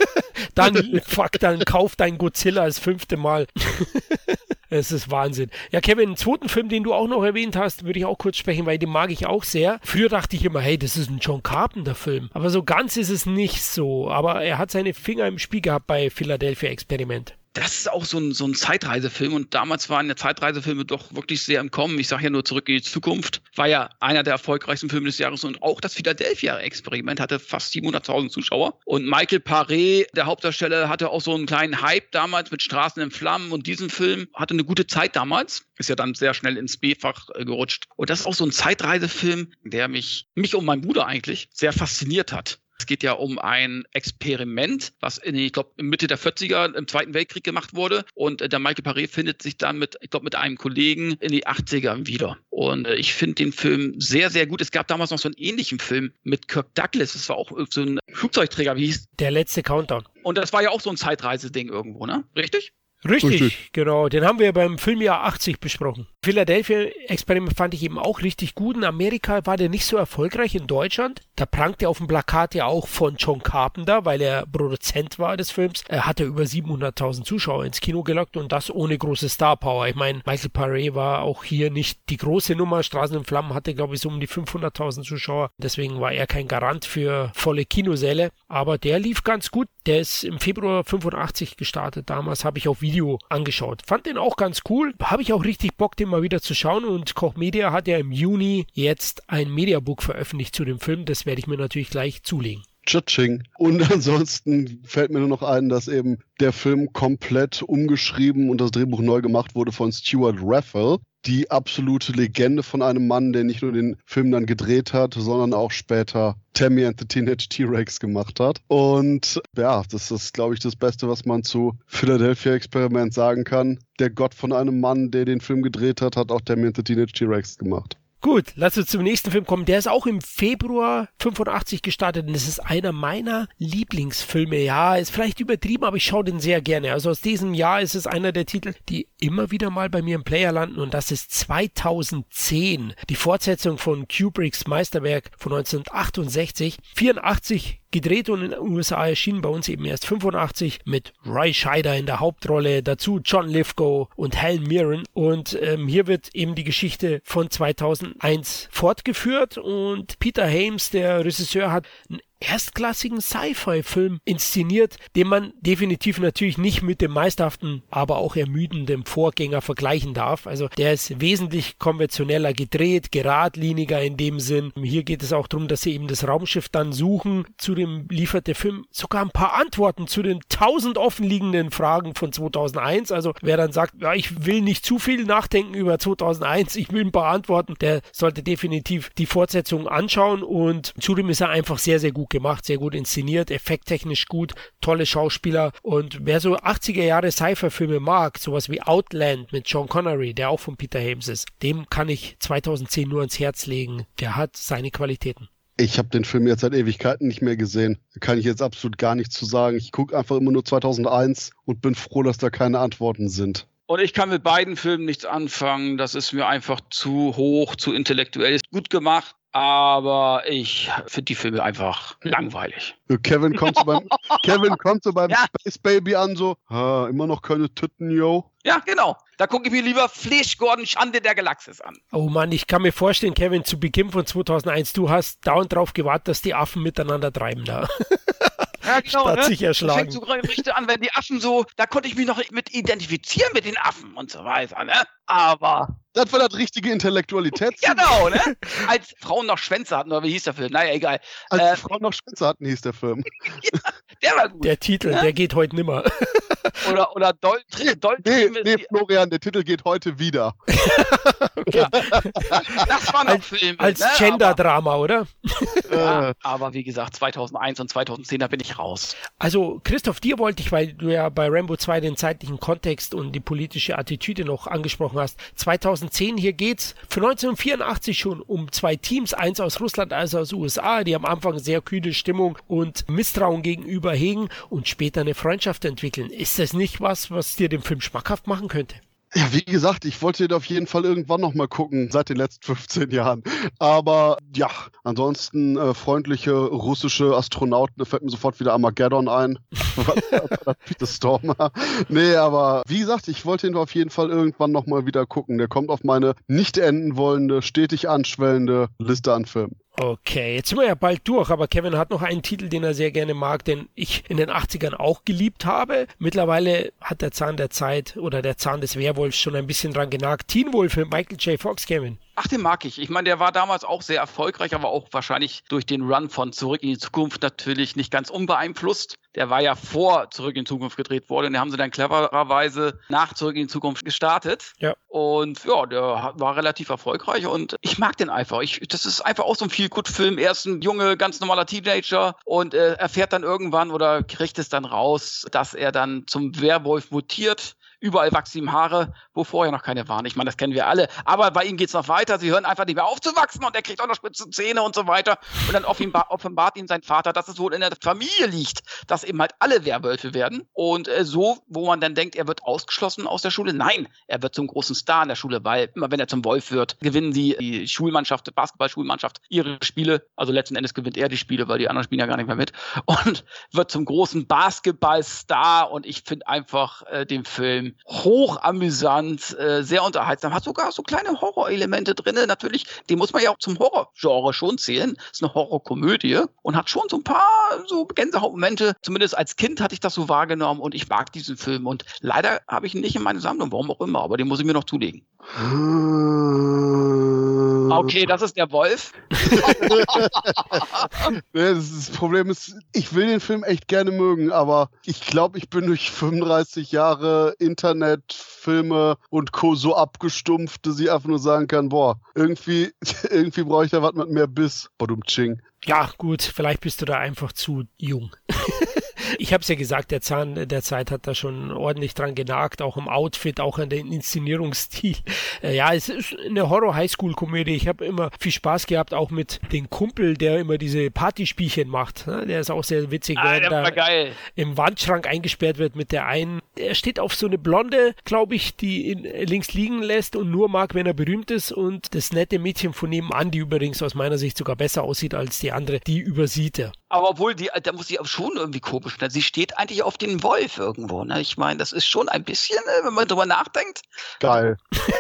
dann, fuck, dann kauf dein Godzilla das fünfte Mal. Es ist Wahnsinn. Ja, Kevin, einen zweiten Film, den du auch noch erwähnt hast, würde ich auch kurz sprechen, weil den mag ich auch sehr. Früher dachte ich immer, hey, das ist ein John Carpenter-Film. Aber so ganz ist es nicht so. Aber er hat seine Finger im Spiel gehabt bei Philadelphia Experiment das ist auch so ein, so ein Zeitreisefilm und damals waren ja Zeitreisefilme doch wirklich sehr im Kommen. Ich sage ja nur zurück in die Zukunft, war ja einer der erfolgreichsten Filme des Jahres und auch das Philadelphia-Experiment hatte fast 700.000 Zuschauer und Michael Paré, der Hauptdarsteller, hatte auch so einen kleinen Hype damals mit Straßen in Flammen und diesen Film hatte eine gute Zeit damals, ist ja dann sehr schnell ins B-Fach äh, gerutscht und das ist auch so ein Zeitreisefilm, der mich, mich und meinen Bruder eigentlich sehr fasziniert hat. Es geht ja um ein Experiment, was in, ich glaube, Mitte der 40er im Zweiten Weltkrieg gemacht wurde. Und äh, der Michael Paré findet sich dann mit, ich glaube, mit einem Kollegen in die 80er wieder. Und äh, ich finde den Film sehr, sehr gut. Es gab damals noch so einen ähnlichen Film mit Kirk Douglas. Das war auch so ein Flugzeugträger, wie hieß Der letzte Countdown. Und das war ja auch so ein Zeitreiseding irgendwo, ne? Richtig? Richtig, richtig, genau. Den haben wir beim Filmjahr 80 besprochen. Philadelphia-Experiment fand ich eben auch richtig gut. In Amerika war der nicht so erfolgreich. In Deutschland, da prangt er auf dem Plakat ja auch von John Carpenter, weil er Produzent war des Films. Er hatte über 700.000 Zuschauer ins Kino gelockt und das ohne große Star-Power. Ich meine, Michael Paré war auch hier nicht die große Nummer. Straßen in Flammen hatte, glaube ich, so um die 500.000 Zuschauer. Deswegen war er kein Garant für volle Kinosäle. Aber der lief ganz gut. Der ist im Februar 85 gestartet. Damals habe ich auf Video angeschaut. Fand den auch ganz cool. Habe ich auch richtig Bock, den mal wieder zu schauen. Und Koch Media hat ja im Juni jetzt ein Mediabook veröffentlicht zu dem Film. Das werde ich mir natürlich gleich zulegen. Tschitsching. Und ansonsten fällt mir nur noch ein, dass eben der Film komplett umgeschrieben und das Drehbuch neu gemacht wurde von Stuart Raffel die absolute Legende von einem Mann, der nicht nur den Film dann gedreht hat, sondern auch später Tammy and the Teenage T-Rex gemacht hat. Und ja, das ist, glaube ich, das Beste, was man zu Philadelphia Experiment sagen kann. Der Gott von einem Mann, der den Film gedreht hat, hat auch Tammy and the Teenage T-Rex gemacht. Gut, lass uns zum nächsten Film kommen. Der ist auch im Februar 85 gestartet und es ist einer meiner Lieblingsfilme. Ja, ist vielleicht übertrieben, aber ich schaue den sehr gerne. Also aus diesem Jahr ist es einer der Titel, die immer wieder mal bei mir im Player landen und das ist 2010. Die Fortsetzung von Kubricks Meisterwerk von 1968. 84 gedreht und in den USA erschienen, bei uns eben erst 85 mit Roy Scheider in der Hauptrolle, dazu John Lithgow und Helen Mirren. Und ähm, hier wird eben die Geschichte von 2001 fortgeführt und Peter Hames, der Regisseur, hat einen erstklassigen Sci-Fi-Film inszeniert, den man definitiv natürlich nicht mit dem meisterhaften, aber auch ermüdenden Vorgänger vergleichen darf. Also der ist wesentlich konventioneller gedreht, geradliniger in dem Sinn. Hier geht es auch darum, dass sie eben das Raumschiff dann suchen. Zudem liefert der Film sogar ein paar Antworten zu den tausend offenliegenden Fragen von 2001. Also wer dann sagt, ja, ich will nicht zu viel nachdenken über 2001, ich will ein paar Antworten, der sollte definitiv die Fortsetzung anschauen und zudem ist er einfach sehr, sehr gut gemacht, sehr gut inszeniert, effekttechnisch gut, tolle Schauspieler. Und wer so 80er Jahre Sci-Fi-Filme mag, sowas wie Outland mit John Connery, der auch von Peter Hames ist, dem kann ich 2010 nur ans Herz legen. Der hat seine Qualitäten. Ich habe den Film jetzt seit Ewigkeiten nicht mehr gesehen. Da kann ich jetzt absolut gar nichts zu sagen. Ich gucke einfach immer nur 2001 und bin froh, dass da keine Antworten sind. Und ich kann mit beiden Filmen nichts anfangen. Das ist mir einfach zu hoch, zu intellektuell. Ist gut gemacht, aber ich finde die Filme einfach langweilig. Kevin kommt so beim, Kevin kommt so beim ja. Space Baby an, so, ah, immer noch keine Titten, yo. Ja, genau. Da gucke ich mir lieber Flash Gordon Schande der Galaxis an. Oh Mann, ich kann mir vorstellen, Kevin, zu Beginn von 2001, du hast dauernd drauf gewartet, dass die Affen miteinander treiben da. Ja, genau. Statt ne? sich erschlagen. Das fängt so richtig an, wenn die Affen so, da konnte ich mich noch mit identifizieren mit den Affen und so weiter, ne? Aber. Das war das richtige Intellektualität. genau, ne? Als Frauen noch Schwänze hatten, oder wie hieß der Film? Naja, egal. Als äh, Frauen noch Schwänze hatten, hieß der Film. ja, der war gut. Der Titel, ne? der geht heute nimmer. oder oder Doll, Doll nee, nee, Florian, der Titel geht heute wieder. ja. Das war noch als, Film. Als ne? Gender-Drama, oder? ja, aber wie gesagt, 2001 und 2010, da bin ich raus. Also, Christoph, dir wollte ich, weil du ja bei Rambo 2 den zeitlichen Kontext und die politische Attitüde noch angesprochen hast. 2010, hier geht's für 1984 schon um zwei Teams, eins aus Russland, eins aus USA, die am Anfang sehr kühle Stimmung und Misstrauen gegenüber hegen und später eine Freundschaft entwickeln. Ist das nicht was, was dir den Film schmackhaft machen könnte? Ja, wie gesagt, ich wollte ihn auf jeden Fall irgendwann nochmal gucken, seit den letzten 15 Jahren. Aber ja, ansonsten äh, freundliche russische Astronauten, da fällt mir sofort wieder Armageddon ein. Peter Stormer. Nee, aber wie gesagt, ich wollte ihn auf jeden Fall irgendwann nochmal wieder gucken. Der kommt auf meine nicht enden wollende, stetig anschwellende Liste an Filmen. Okay, jetzt sind wir ja bald durch, aber Kevin hat noch einen Titel, den er sehr gerne mag, den ich in den 80ern auch geliebt habe. Mittlerweile hat der Zahn der Zeit oder der Zahn des Werwolfs schon ein bisschen dran genagt. Teen Wolf mit Michael J. Fox, Kevin. Ach, den mag ich. Ich meine, der war damals auch sehr erfolgreich, aber auch wahrscheinlich durch den Run von Zurück in die Zukunft natürlich nicht ganz unbeeinflusst. Der war ja vor Zurück in die Zukunft gedreht worden. Den haben sie dann clevererweise nach Zurück in die Zukunft gestartet. Ja. Und ja, der war relativ erfolgreich und ich mag den einfach. Ich, das ist einfach auch so ein Feel-Good-Film. Er ist ein junge, ganz normaler Teenager und äh, erfährt dann irgendwann oder kriegt es dann raus, dass er dann zum Werwolf mutiert Überall wachsen ihm Haare, wo vorher noch keine waren. Ich meine, das kennen wir alle. Aber bei ihm geht es noch weiter. Sie hören einfach nicht mehr auf zu wachsen und er kriegt auch noch spitze Zähne und so weiter. Und dann offenbar, offenbart ihm sein Vater, dass es wohl in der Familie liegt, dass eben halt alle Werwölfe werden. Und äh, so, wo man dann denkt, er wird ausgeschlossen aus der Schule. Nein, er wird zum großen Star in der Schule, weil immer wenn er zum Wolf wird, gewinnen die, die Schulmannschaft, die Basketballschulmannschaft ihre Spiele. Also letzten Endes gewinnt er die Spiele, weil die anderen spielen ja gar nicht mehr mit. Und wird zum großen Basketballstar. Und ich finde einfach äh, den Film hoch amüsant, äh, sehr unterhaltsam, hat sogar so kleine Horrorelemente drin. Natürlich, die muss man ja auch zum Horrorgenre schon zählen. Ist eine Horrorkomödie und hat schon so ein paar so Gänsehautmomente. Zumindest als Kind hatte ich das so wahrgenommen und ich mag diesen Film. Und leider habe ich ihn nicht in meine Sammlung, warum auch immer, aber den muss ich mir noch zulegen. Okay, das ist der Wolf. das, das, Problem ist, ich will den Film echt gerne mögen, aber ich glaube, ich bin durch 35 Jahre Internet, Filme und Co. so abgestumpft, dass ich einfach nur sagen kann, boah, irgendwie, irgendwie brauche ich da was mit mehr Biss. Badum Ching. Ja, gut, vielleicht bist du da einfach zu jung. Ich habe es ja gesagt, der Zahn der Zeit hat da schon ordentlich dran genagt, auch im Outfit, auch an den Inszenierungsstil. Äh, ja, es ist eine Horror-Highschool-Komödie. Ich habe immer viel Spaß gehabt, auch mit dem Kumpel, der immer diese Partyspielchen macht. Ne? Der ist auch sehr witzig, ah, der geil. im Wandschrank eingesperrt wird mit der einen. Er steht auf so eine Blonde, glaube ich, die ihn links liegen lässt und nur mag, wenn er berühmt ist. Und das nette Mädchen von nebenan, die übrigens aus meiner Sicht sogar besser aussieht als die andere, die übersieht er. Aber obwohl, die, da muss sie auch schon irgendwie komisch. Ne? Sie steht eigentlich auf den Wolf irgendwo. Ne? Ich meine, das ist schon ein bisschen, äh, wenn man drüber nachdenkt. Geil.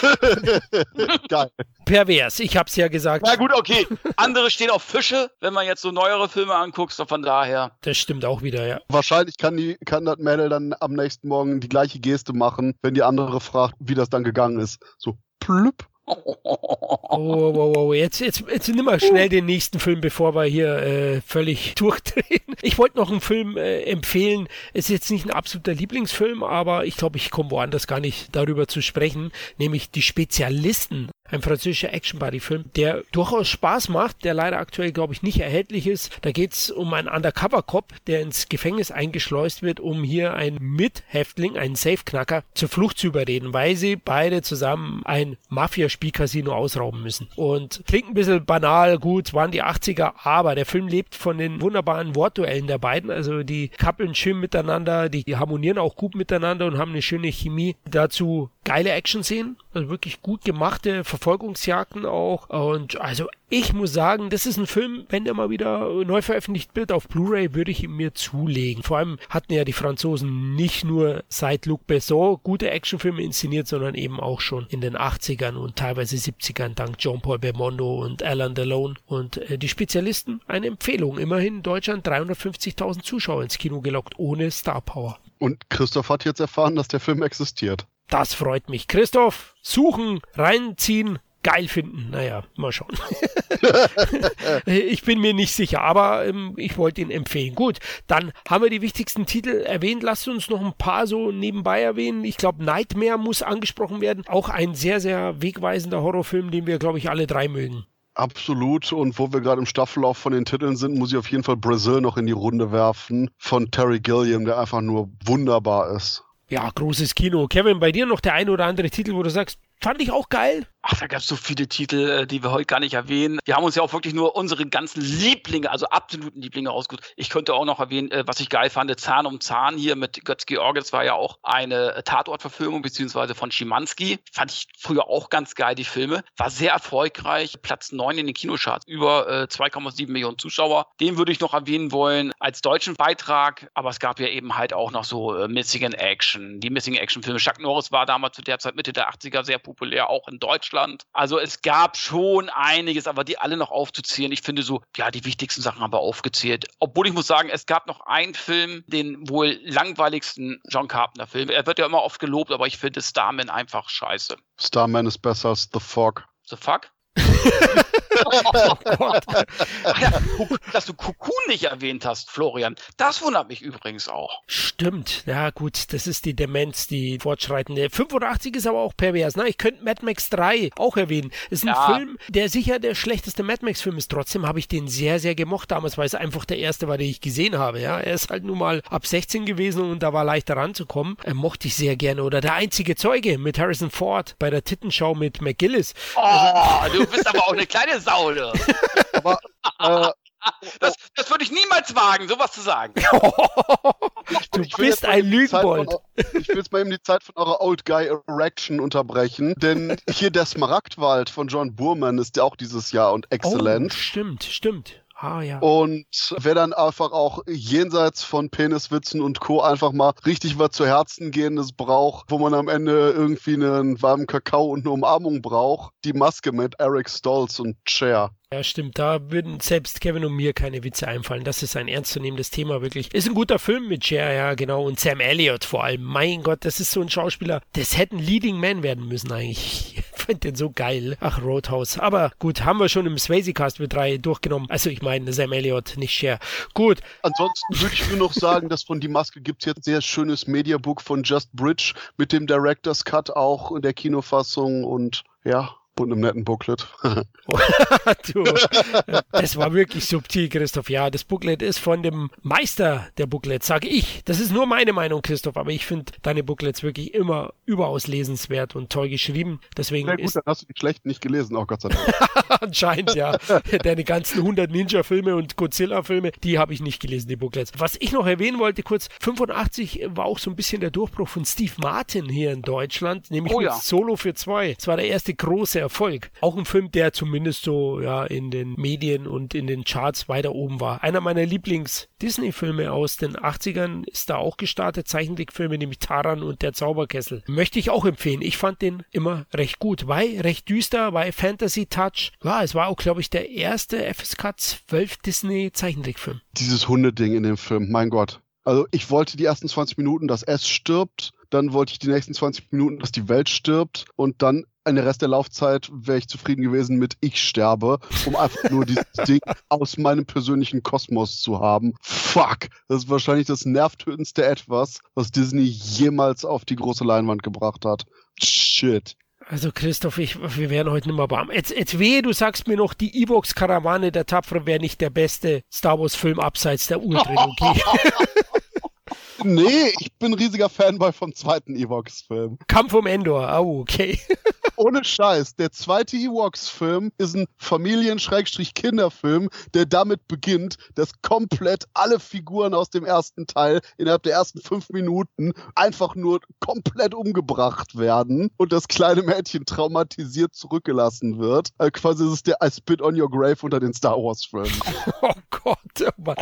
Geil. Pervers, ich hab's ja gesagt. Na gut, okay. Andere stehen auf Fische, wenn man jetzt so neuere Filme anguckt, so von daher. Das stimmt auch wieder, ja. Wahrscheinlich kann, die, kann das Mädel dann am nächsten Morgen die gleiche Geste machen, wenn die andere fragt, wie das dann gegangen ist. So, plüpp. Oh, oh, oh, oh, Jetzt, jetzt, jetzt nimm mal schnell den nächsten Film, bevor wir hier äh, völlig durchdrehen. Ich wollte noch einen Film äh, empfehlen. Ist jetzt nicht ein absoluter Lieblingsfilm, aber ich glaube, ich komme woanders gar nicht darüber zu sprechen, nämlich Die Spezialisten ein französischer Action-Buddy-Film, der durchaus Spaß macht, der leider aktuell, glaube ich, nicht erhältlich ist. Da geht es um einen Undercover-Cop, der ins Gefängnis eingeschleust wird, um hier einen Mithäftling, einen Safe-Knacker, zur Flucht zu überreden, weil sie beide zusammen ein Mafia-Spielcasino ausrauben müssen. Und klingt ein bisschen banal, gut, waren die 80er, aber der Film lebt von den wunderbaren Wortduellen der beiden. Also die kappeln schön miteinander, die, die harmonieren auch gut miteinander und haben eine schöne Chemie. Dazu geile Action-Szenen, also wirklich gut gemachte Verfolgungsjagden auch. Und also ich muss sagen, das ist ein Film, wenn der mal wieder neu veröffentlicht wird auf Blu-ray, würde ich ihn mir zulegen. Vor allem hatten ja die Franzosen nicht nur seit Luc Besson gute Actionfilme inszeniert, sondern eben auch schon in den 80ern und teilweise 70ern dank Jean-Paul Belmondo und Alan Delone. Und äh, die Spezialisten, eine Empfehlung. Immerhin Deutschland 350.000 Zuschauer ins Kino gelockt, ohne Star Power. Und Christoph hat jetzt erfahren, dass der Film existiert. Das freut mich. Christoph, suchen, reinziehen, geil finden. Naja, mal schauen. ich bin mir nicht sicher, aber ähm, ich wollte ihn empfehlen. Gut, dann haben wir die wichtigsten Titel erwähnt. Lasst uns noch ein paar so nebenbei erwähnen. Ich glaube, Nightmare muss angesprochen werden. Auch ein sehr, sehr wegweisender Horrorfilm, den wir, glaube ich, alle drei mögen. Absolut. Und wo wir gerade im Staffellauf von den Titeln sind, muss ich auf jeden Fall Brazil noch in die Runde werfen. Von Terry Gilliam, der einfach nur wunderbar ist. Ja, großes Kino. Kevin, bei dir noch der ein oder andere Titel, wo du sagst, fand ich auch geil. Ach, da gab es so viele Titel, äh, die wir heute gar nicht erwähnen. Wir haben uns ja auch wirklich nur unsere ganzen Lieblinge, also absoluten Lieblinge ausgesucht. Ich könnte auch noch erwähnen, äh, was ich geil fand, Zahn um Zahn hier mit Götz Georg. Das war ja auch eine Tatortverfilmung, beziehungsweise von Schimanski. Fand ich früher auch ganz geil, die Filme. War sehr erfolgreich. Platz 9 in den Kinocharts. Über äh, 2,7 Millionen Zuschauer. Den würde ich noch erwähnen wollen als deutschen Beitrag. Aber es gab ja eben halt auch noch so äh, Missing in Action. Die Missing Action Filme. Chuck Norris war damals zu der Zeit Mitte der 80er sehr populär, auch in Deutschland. Deutschland. Also es gab schon einiges, aber die alle noch aufzuzählen. Ich finde so, ja, die wichtigsten Sachen haben wir aufgezählt. Obwohl ich muss sagen, es gab noch einen Film, den wohl langweiligsten John Carpenter-Film. Er wird ja immer oft gelobt, aber ich finde Starman einfach scheiße. Starman ist besser als The Fog. The Fuck? oh Gott. dass du Cocoon nicht erwähnt hast, Florian, das wundert mich übrigens auch. Stimmt, ja gut, das ist die Demenz, die fortschreitende. 85 ist aber auch pervers. Na, ich könnte Mad Max 3 auch erwähnen. Ist ein ja. Film, der sicher der schlechteste Mad Max Film ist. Trotzdem habe ich den sehr, sehr gemocht damals, weil es einfach der erste war, den ich gesehen habe. Ja, er ist halt nun mal ab 16 gewesen und da war leichter ranzukommen. Er mochte ich sehr gerne. Oder der einzige Zeuge mit Harrison Ford bei der Tittenschau mit McGillis. Oh, also, du bist aber auch eine kleine Sau, du. Aber, äh, das, das würde ich niemals wagen, sowas zu sagen. du bist ein Lügenbold. ich will jetzt mal eben die Zeit von eurer Old Guy Erection unterbrechen, denn hier der Smaragdwald von John Burman ist ja auch dieses Jahr und exzellent. Oh, stimmt, stimmt. Ah, ja. Und wer dann einfach auch jenseits von Peniswitzen und Co. einfach mal richtig was zu Herzen gehendes braucht, wo man am Ende irgendwie einen warmen Kakao und eine Umarmung braucht, die Maske mit Eric Stolz und Cher. Ja, stimmt. Da würden selbst Kevin und mir keine Witze einfallen. Das ist ein ernstzunehmendes Thema, wirklich. Ist ein guter Film mit Cher, ja, genau. Und Sam Elliott vor allem. Mein Gott, das ist so ein Schauspieler. Das hätten Leading Man werden müssen eigentlich. Ich finde den so geil. Ach, Roadhouse. Aber gut, haben wir schon im Swayze-Cast mit drei durchgenommen. Also ich meine, Sam Elliott, nicht Cher. Gut. Ansonsten würde ich nur noch sagen, dass von Die Maske gibt es jetzt ein sehr schönes Mediabook von Just Bridge mit dem Director's Cut auch in der Kinofassung und ja, und einem netten Booklet. du, das war wirklich subtil, Christoph. Ja, das Booklet ist von dem Meister der Booklets, sage ich. Das ist nur meine Meinung, Christoph, aber ich finde deine Booklets wirklich immer überaus lesenswert und toll geschrieben. Deswegen Sehr gut, ist dann hast du die schlechten nicht gelesen, auch Gott sei Dank. Anscheinend, ja. Deine ganzen 100 Ninja-Filme und Godzilla-Filme, die habe ich nicht gelesen, die Booklets. Was ich noch erwähnen wollte, kurz, 85 war auch so ein bisschen der Durchbruch von Steve Martin hier in Deutschland, nämlich oh, ja. Solo für zwei. Es war der erste große Erfolg. Auch ein Film, der zumindest so ja in den Medien und in den Charts weiter oben war. Einer meiner Lieblings-Disney-Filme aus den 80ern ist da auch gestartet, Zeichentrickfilme, nämlich Taran und der Zauberkessel. Möchte ich auch empfehlen. Ich fand den immer recht gut. War recht düster, war Fantasy-Touch. Ja, es war auch, glaube ich, der erste FSK 12 Disney-Zeichentrickfilm. Dieses Hundeding in dem Film, mein Gott. Also ich wollte die ersten 20 Minuten, dass S stirbt, dann wollte ich die nächsten 20 Minuten, dass die Welt stirbt und dann in der Rest der Laufzeit wäre ich zufrieden gewesen mit ich sterbe, um einfach nur dieses Ding aus meinem persönlichen Kosmos zu haben. Fuck, das ist wahrscheinlich das nervtötendste etwas, was Disney jemals auf die große Leinwand gebracht hat. Shit. Also Christoph, ich, wir werden heute nicht mehr warm. Jetzt, jetzt wehe, du sagst mir noch, die Evox-Karawane der Tapferen wäre nicht der beste Star Wars-Film abseits der Urtrilogie. nee, ich bin riesiger Fanboy vom zweiten Evox-Film. Kampf um Endor, oh, okay. Ohne Scheiß, der zweite Evox-Film ist ein Familien-Kinderfilm, der damit beginnt, dass komplett alle Figuren aus dem ersten Teil innerhalb der ersten fünf Minuten einfach nur komplett umgebracht werden und das kleine Mädchen traumatisiert zurückgelassen wird. Also quasi ist es der I Spit on Your Grave unter den Star Wars-Filmen. Oh Gott, oh Mann.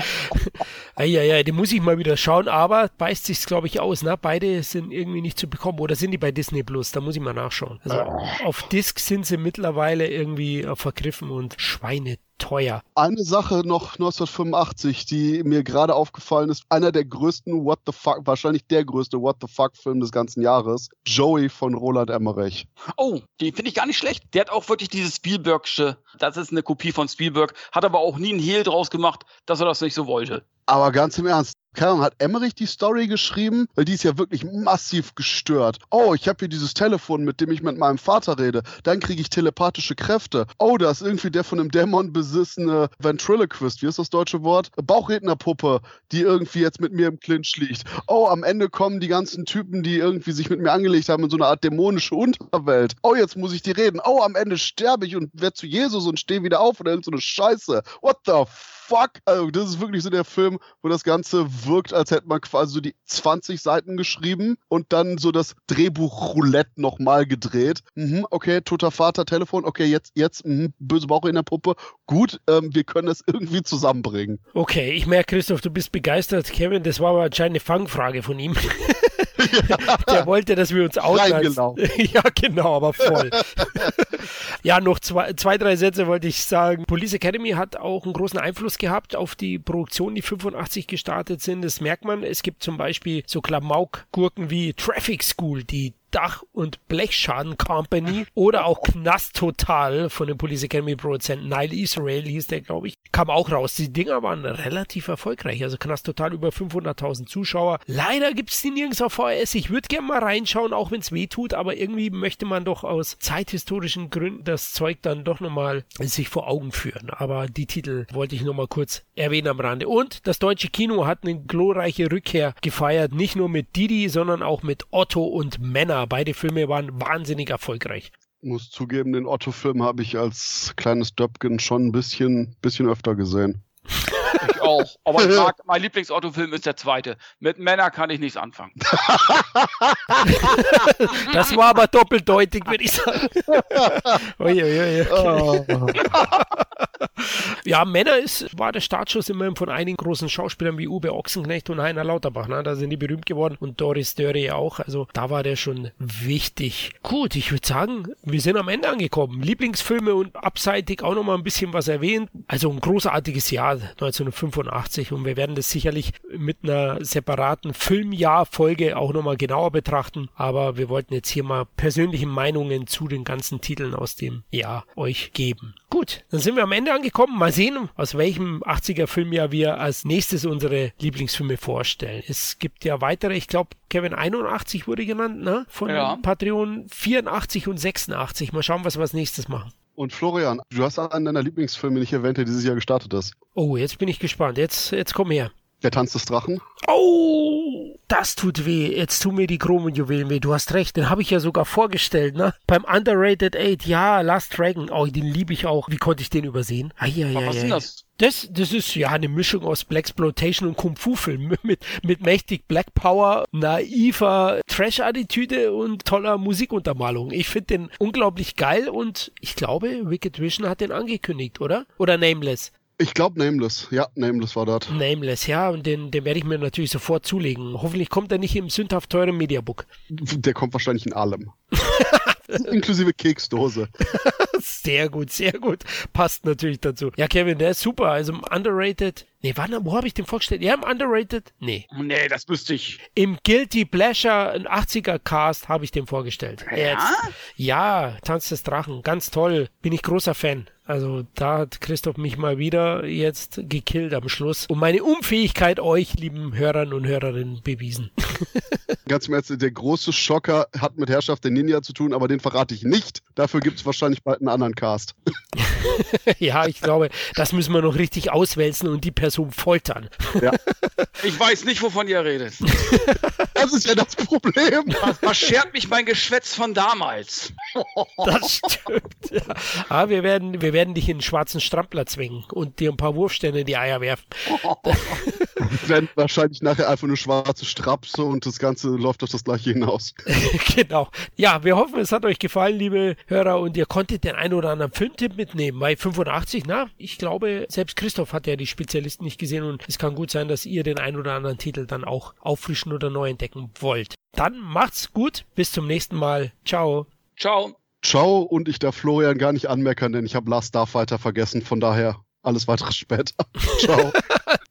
ja, ja, den muss ich mal wieder schauen, aber beißt sich's, glaube ich, aus. Ne? Beide sind irgendwie nicht zu bekommen. Oder sind die bei Disney Plus? Da muss ich mal nachschauen. Also auf Disc sind sie mittlerweile irgendwie äh, vergriffen und Schweine teuer. Eine Sache noch 1985, die mir gerade aufgefallen ist, einer der größten What the fuck, wahrscheinlich der größte What the fuck Film des ganzen Jahres, Joey von Roland Emmerich. Oh, die finde ich gar nicht schlecht. Der hat auch wirklich dieses Spielbergsche, das ist eine Kopie von Spielberg, hat aber auch nie einen Hehl draus gemacht, dass er das nicht so wollte. Aber ganz im Ernst, keine hat Emmerich die Story geschrieben? Weil die ist ja wirklich massiv gestört. Oh, ich habe hier dieses Telefon, mit dem ich mit meinem Vater rede. Dann kriege ich telepathische Kräfte. Oh, da ist irgendwie der von einem Dämon besissene Ventriloquist. Wie ist das deutsche Wort? Bauchrednerpuppe, die irgendwie jetzt mit mir im Clinch liegt. Oh, am Ende kommen die ganzen Typen, die irgendwie sich mit mir angelegt haben in so eine Art dämonische Unterwelt. Oh, jetzt muss ich die reden. Oh, am Ende sterbe ich und werde zu Jesus und stehe wieder auf oder irgend so eine Scheiße. What the fuck? Also, das ist wirklich so der Film, wo das Ganze wirkt, als hätte man quasi so die 20 Seiten geschrieben und dann so das Drehbuch Roulette nochmal gedreht. Mhm, okay, toter Vater, Telefon, okay, jetzt, jetzt, mh, böse Bauch in der Puppe. Gut, ähm, wir können es irgendwie zusammenbringen. Okay, ich merke, Christoph, du bist begeistert. Kevin, das war aber anscheinend eine Fangfrage von ihm. Der wollte, dass wir uns. Genau. Ja, genau, aber voll. ja, noch zwei, zwei, drei Sätze wollte ich sagen. Police Academy hat auch einen großen Einfluss gehabt auf die Produktion, die 85 gestartet sind. Das merkt man. Es gibt zum Beispiel so Klamauk-Gurken wie Traffic School, die Dach- und Blechschaden Company oder auch Knast Total von dem Police Academy Produzenten Nile Israel hieß der, glaube ich, kam auch raus. Die Dinger waren relativ erfolgreich. Also Knast Total über 500.000 Zuschauer. Leider gibt es die nirgends auf VHS. Ich würde gerne mal reinschauen, auch wenn es weh tut, aber irgendwie möchte man doch aus zeithistorischen Gründen das Zeug dann doch nochmal sich vor Augen führen. Aber die Titel wollte ich nochmal kurz erwähnen am Rande. Und das deutsche Kino hat eine glorreiche Rückkehr gefeiert. Nicht nur mit Didi, sondern auch mit Otto und Männer beide Filme waren wahnsinnig erfolgreich. Muss zugeben, den Otto-Film habe ich als kleines Döpken schon ein bisschen, bisschen öfter gesehen. Ich auch. Aber ich mag, mein Lieblings-Otto-Film ist der zweite. Mit Männern kann ich nichts anfangen. das war aber doppeldeutig, würde ich sagen. Ui, ui, ui. Oh. Ja, Männer ist, war der Startschuss immerhin von einigen großen Schauspielern wie Uwe Ochsenknecht und Heiner Lauterbach. Ne? Da sind die berühmt geworden und Doris Dörre auch. Also da war der schon wichtig. Gut, ich würde sagen, wir sind am Ende angekommen. Lieblingsfilme und abseitig auch nochmal ein bisschen was erwähnt. Also ein großartiges Jahr 1985 und wir werden das sicherlich mit einer separaten Filmjahrfolge auch nochmal genauer betrachten. Aber wir wollten jetzt hier mal persönliche Meinungen zu den ganzen Titeln aus dem Jahr euch geben. Gut, dann sind wir am Ende angekommen. Mal sehen, aus welchem 80er Filmjahr wir als nächstes unsere Lieblingsfilme vorstellen. Es gibt ja weitere, ich glaube, Kevin 81 wurde genannt, ne? Von ja. Patreon 84 und 86. Mal schauen, was wir als nächstes machen. Und Florian, du hast einen deiner Lieblingsfilme nicht erwähnt, der dieses Jahr gestartet ist. Oh, jetzt bin ich gespannt. Jetzt, jetzt komm her. Der Tanz des Drachen. Oh! das tut weh. Jetzt tun mir die Chromenjuwelen weh. Du hast recht, den habe ich ja sogar vorgestellt, ne? Beim Underrated 8, ja, Last Dragon. Oh, den liebe ich auch. Wie konnte ich den übersehen? Ah, ja, ja, Was ist denn das? Das, das ist ja eine Mischung aus Blaxploitation und Kung-Fu-Film mit, mit mächtig Black Power, naiver Trash-Attitüde und toller Musikuntermalung. Ich finde den unglaublich geil und ich glaube, Wicked Vision hat den angekündigt, oder? Oder Nameless? Ich glaube Nameless. Ja, Nameless war das. Nameless, ja, und den, den werde ich mir natürlich sofort zulegen. Hoffentlich kommt er nicht im sündhaft teuren Mediabook. Der kommt wahrscheinlich in allem. Inklusive Keksdose. sehr gut, sehr gut. Passt natürlich dazu. Ja, Kevin, der ist super. Also Underrated. Nee, wann, wo habe ich den vorgestellt? Ja, im Underrated? Nee. Nee, das wüsste ich. Im Guilty Pleasure, ein 80er Cast, habe ich den vorgestellt. Ja? Jetzt. Ja, Tanz des Drachen. Ganz toll. Bin ich großer Fan. Also da hat Christoph mich mal wieder jetzt gekillt am Schluss und meine Unfähigkeit euch, lieben Hörern und Hörerinnen, bewiesen. Ganz im Ernst, der große Schocker hat mit Herrschaft der Ninja zu tun, aber den verrate ich nicht. Dafür gibt es wahrscheinlich bald einen anderen Cast. ja, ich glaube, das müssen wir noch richtig auswälzen und die Person foltern. Ja. Ich weiß nicht, wovon ihr redet. Das ist ja das Problem. Was, was schert mich mein Geschwätz von damals? Das stimmt. Ja. Ah, wir, werden, wir werden dich in einen schwarzen Strampler zwingen und dir ein paar Wurfstände in die Eier werfen. Wir werden wahrscheinlich nachher einfach eine schwarze Strapse und das Ganze läuft auf das gleiche hinaus. genau. Ja, wir hoffen, es hat euch gefallen, liebe Hörer, und ihr konntet den einen oder anderen Filmtipp mitnehmen. Bei 85, na, ich glaube, selbst Christoph hat ja die Spezialisten nicht gesehen und es kann gut sein, dass ihr den einen oder anderen Titel dann auch auffrischen oder neu entdecken wollt. Dann macht's gut, bis zum nächsten Mal. Ciao. Ciao. Ciao und ich darf Florian gar nicht anmeckern, denn ich habe Last Starfighter vergessen. Von daher alles weitere später. Ciao.